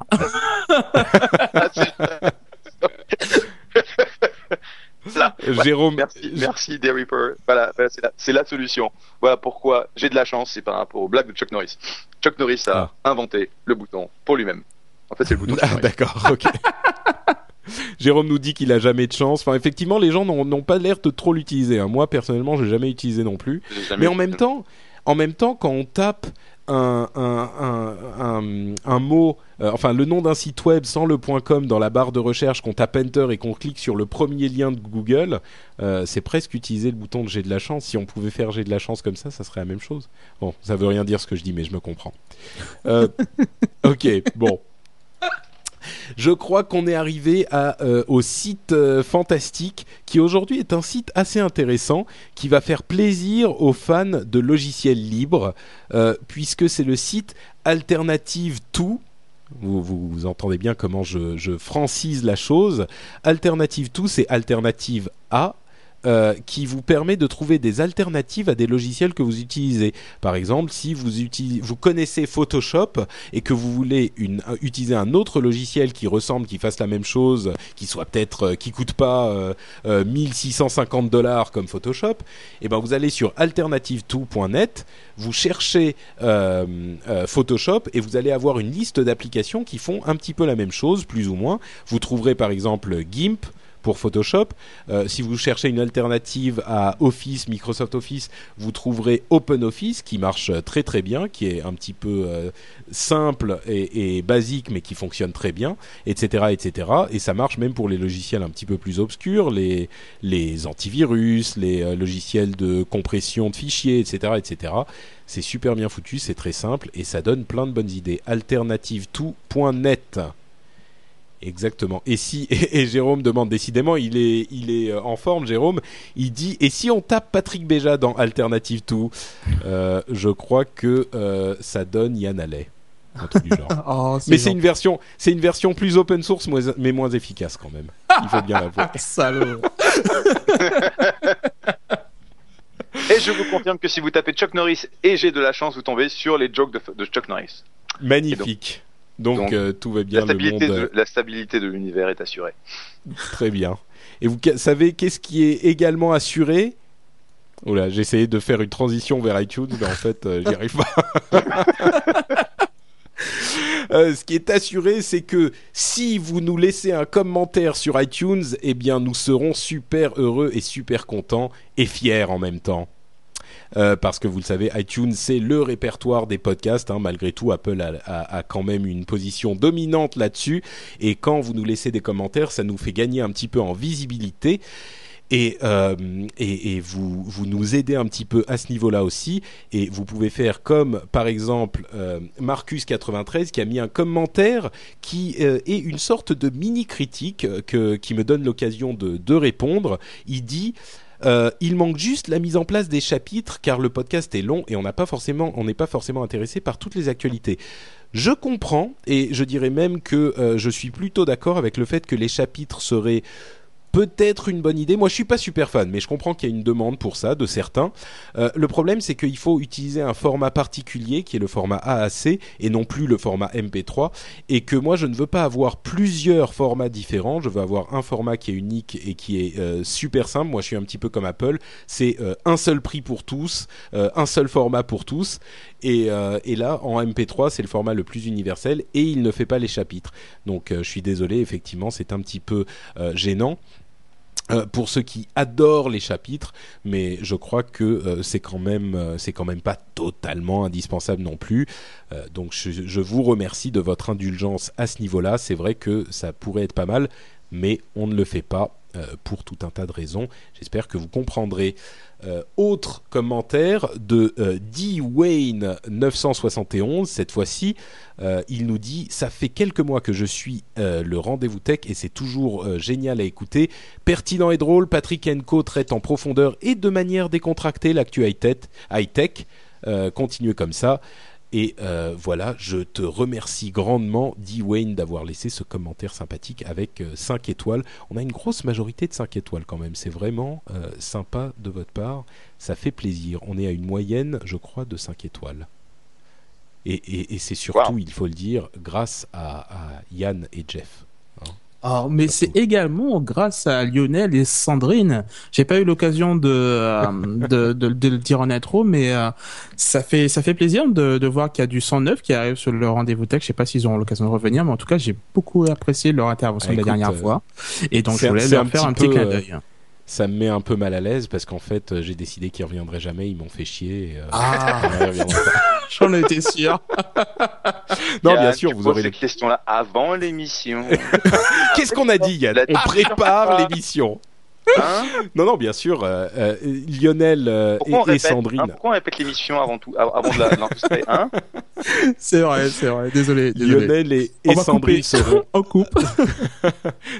Jérôme, merci, merci des Reaper. Voilà, c'est la, solution. Voilà pourquoi j'ai de la chance, c'est par rapport au blague de Chuck Norris. Chuck Norris a ah. inventé le bouton pour lui-même. En fait, c'est le bouton. Ah, d'accord, ok. Jérôme nous dit qu'il a jamais de chance. Enfin, effectivement, les gens n'ont pas l'air de trop l'utiliser. Hein. Moi, personnellement, je n'ai jamais utilisé non plus. Mais en même temps, en même temps, quand on tape un, un, mot, euh, enfin le nom d'un site web sans le .com dans la barre de recherche, qu'on tape Enter et qu'on clique sur le premier lien de Google, euh, c'est presque utiliser le bouton de J'ai de la chance. Si on pouvait faire J'ai de la chance comme ça, ça serait la même chose. Bon, ça veut rien dire ce que je dis, mais je me comprends. Euh, ok, bon. Je crois qu'on est arrivé euh, au site euh, fantastique qui aujourd'hui est un site assez intéressant qui va faire plaisir aux fans de logiciels libres euh, puisque c'est le site Alternative To vous, entendez bien comment je, je francise la chose. Alternative To, c'est Alternative A, euh, qui vous permet de trouver des alternatives à des logiciels que vous utilisez. Par exemple, si vous, vous connaissez Photoshop et que vous voulez une, utiliser un autre logiciel qui ressemble, qui fasse la même chose, qui soit peut-être, euh, qui coûte pas euh, 1650 euh, dollars comme Photoshop, et eh ben vous allez sur alternative2.net, vous cherchez Photoshop et vous allez avoir une liste d'applications qui font un petit peu la même chose, plus ou moins. Vous trouverez par exemple GIMP pour Photoshop. Euh, si vous cherchez une alternative à Office, Microsoft Office, vous trouverez OpenOffice qui marche très très bien, qui est un petit peu euh, simple et, basique, mais qui fonctionne très bien, etc., etc. Et ça marche même pour les logiciels un petit peu plus obscurs, les, antivirus, les euh, logiciels de compression de fichiers, etc., etc. C'est super bien foutu, c'est très simple et ça donne plein de bonnes idées. Alternative2.net. Exactement. Et si et, Jérôme demande décidément, il est il est euh, en forme, Jérôme. Il dit et si on tape Patrick Béja dans Alternative 2 euh, Je crois que euh, ça donne Yann Allais. Un truc du genre. Oh, mais c'est une version, c'est une version plus open source, mais moins efficace quand même. Il faut bien l'avouer. Salaud. et je vous confirme que si vous tapez Chuck Norris et j'ai de la chance, vous tombez sur les jokes de, de Chuck Norris. Magnifique. Donc, euh, tout va bien. La stabilité, le monde... de, la stabilité de l'univers est assurée. Très bien. Et vous savez qu'est-ce qui est également assuré? Oula, j'ai essayé de faire une transition vers iTunes, mais en fait, euh, j'y arrive pas. Euh, ce qui est assuré, c'est que si vous nous laissez un commentaire sur iTunes, eh bien, nous serons super heureux et super contents et fiers en même temps. Euh, parce que vous le savez, iTunes c'est le répertoire des podcasts. Hein. malgré tout, Apple a, quand même une position dominante là-dessus. Et quand vous nous laissez des commentaires, ça nous fait gagner un petit peu en visibilité. Et, euh, et, et, vous, vous nous aidez un petit peu à ce niveau-là aussi. Et vous pouvez faire comme, par exemple, euh, Marcus93 qui a mis un commentaire qui euh, est une sorte de mini-critique que, qui me donne l'occasion de, de répondre. Il dit... Euh, il manque juste la mise en place des chapitres car le podcast est long et on n'est pas forcément intéressé par toutes les actualités. Je comprends et je dirais même que euh, je suis plutôt d'accord avec le fait que les chapitres seraient peut-être une bonne idée. Moi, je suis pas super fan, mais je comprends qu'il y a une demande pour ça de certains. Euh, le problème, c'est qu'il faut utiliser un format particulier qui est le format AAC et non plus le format MP3, et que moi, je ne veux pas avoir plusieurs formats différents. Je veux avoir un format qui est unique et qui est euh, super simple. Moi, je suis un petit peu comme Apple. C'est euh, un seul prix pour tous, un seul format pour tous. Et, là, en MP3, c'est le format le plus universel et il ne fait pas les chapitres. Donc, je suis désolé, effectivement, c'est un petit peu gênant. Euh, pour ceux qui adorent les chapitres, mais je crois que euh, c'est quand même euh, c'est quand même pas totalement indispensable non plus. donc je, vous remercie de votre indulgence à ce niveau-là. C'est vrai que ça pourrait être pas mal, mais on ne le fait pas pour tout un tas de raisons. J'espère que vous comprendrez. Euh, autre commentaire de euh, D. Wayne 971 cette fois-ci euh, il nous dit ça fait quelques mois que je suis euh, le rendez-vous tech et c'est toujours euh, génial à écouter pertinent et drôle Patrick Enco traite en profondeur et de manière décontractée l'actu high continuez comme ça et euh, voilà, je te remercie grandement, D. Wayne, d'avoir laissé ce commentaire sympathique avec euh, 5 étoiles. On a une grosse majorité de 5 étoiles quand même. C'est vraiment euh, sympa de votre part. Ça fait plaisir. On est à une moyenne, je crois, de 5 étoiles. Et, et, et c'est surtout, wow. il faut le dire, grâce à, à Yann et Jeff. Oh, mais c'est également grâce à Lionel et Sandrine. J'ai pas eu l'occasion de, euh, de, de, de, le dire en intro, mais euh, ça fait ça fait plaisir de, de voir qu'il y a du 109 qui arrive sur le rendez-vous tech. Je sais pas s'ils auront l'occasion de revenir, mais en tout cas, j'ai beaucoup apprécié leur intervention ah, de la dernière euh, fois, et donc je voulais leur faire un petit, clin d'œil ça me met un peu mal à l'aise parce qu'en fait j'ai décidé qu'ils reviendraient jamais, ils m'ont fait chier. Et, euh, ah J'en étais sûr. non, bien sûr, vous aurez les questions là avant l'émission. Qu'est-ce qu'on a dit, Yann? On prépare l'émission. Hein non, non, bien sûr. Euh, euh, Lionel euh, et, répète, et, Sandrine. Hein, pourquoi on répète l'émission avant tout, avant de l'enregistrer hein C'est vrai, c'est vrai. Désolé, désolé. Lionel et, et Sandrine seront en coupe.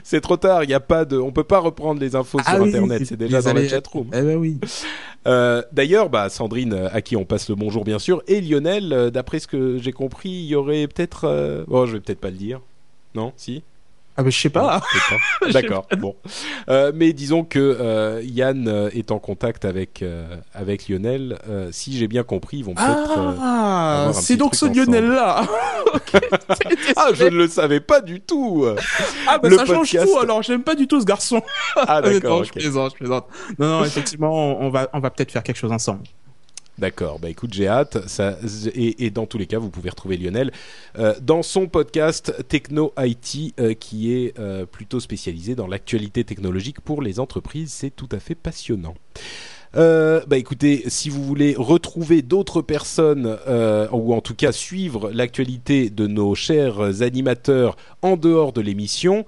c'est trop tard. Il y a pas de. On peut pas reprendre les infos ah sur oui, Internet. C'est déjà dans la chatroom. Eh ben oui. Euh, D'ailleurs, bah, Sandrine, à qui on passe le bonjour bien sûr, et Lionel, d'après ce que j'ai compris, il y aurait peut-être. Euh... Oh, je vais peut-être pas le dire. Non, si. Ah ben je sais pas. D'accord. bon. Euh, mais disons que euh, Yann euh, est en contact avec euh, avec Lionel. Si j'ai bien compris, ils vont peut-être. Ah, c'est donc ce Lionel là. ah, je ne le savais pas du tout. Ah ben ça podcast... change tout. Alors j'aime pas du tout ce garçon. Ah d'accord. okay. Je plaisante, je plaisante. Non non, effectivement, on va on va peut-être faire quelque chose ensemble. D'accord, bah écoute, j'ai hâte. Et, dans tous les cas, vous pouvez retrouver Lionel euh, dans son podcast Techno IT, euh, qui est euh, plutôt spécialisé dans l'actualité technologique pour les entreprises. C'est tout à fait passionnant. Bah écoutez, si vous voulez retrouver d'autres personnes ou en tout cas suivre l'actualité de nos chers animateurs en dehors de l'émission,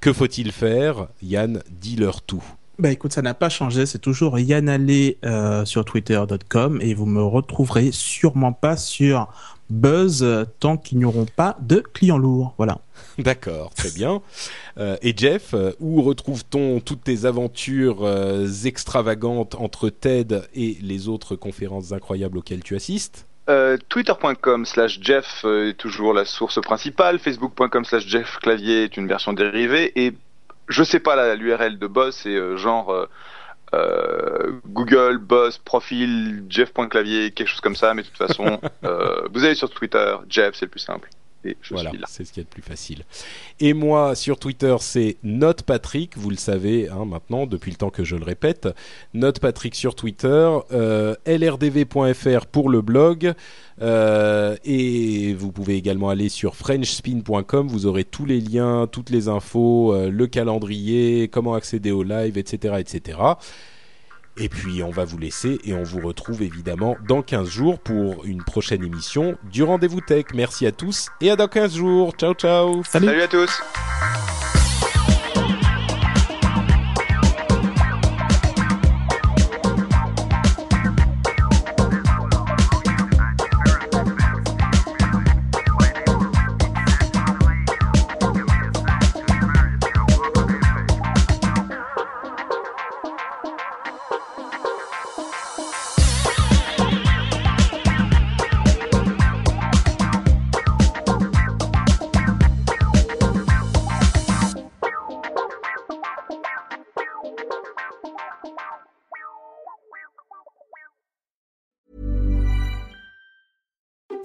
que faut-il faire? Yann, dis-leur tout. Bah écoute, ça n'a pas changé, c'est toujours Yann euh, sur twitter.com et vous me retrouverez sûrement pas sur Buzz tant qu'ils n'auront pas de clients lourds. Voilà. D'accord, très bien. Euh, et Jeff, euh, où retrouve-t-on toutes tes aventures euh, extravagantes entre TED et les autres conférences incroyables auxquelles tu assistes? Euh, Twitter.com slash Jeff est toujours la source principale, Facebook.com slash Jeff Clavier est une version dérivée, et je sais pas l'URL de Boss, c'est euh, genre euh, euh, Google, Boss, profil, Jeff.clavier, quelque chose comme ça, mais de toute façon, euh, vous allez sur Twitter, Jeff, c'est le plus simple. Et je voilà, suis là. c'est ce qui est le plus facile. Et moi, sur Twitter, c'est Note Patrick, vous le savez hein, maintenant, depuis le temps que je le répète. Note Patrick sur Twitter, euh, lrdv.fr pour le blog. Euh, et vous pouvez également aller sur frenchspin.com, vous aurez tous les liens, toutes les infos, euh, le calendrier, comment accéder au live, etc. etc. Et puis on va vous laisser et on vous retrouve évidemment dans 15 jours pour une prochaine émission du Rendez-vous Tech. Merci à tous et à dans 15 jours. Ciao ciao. Salut, Salut à tous.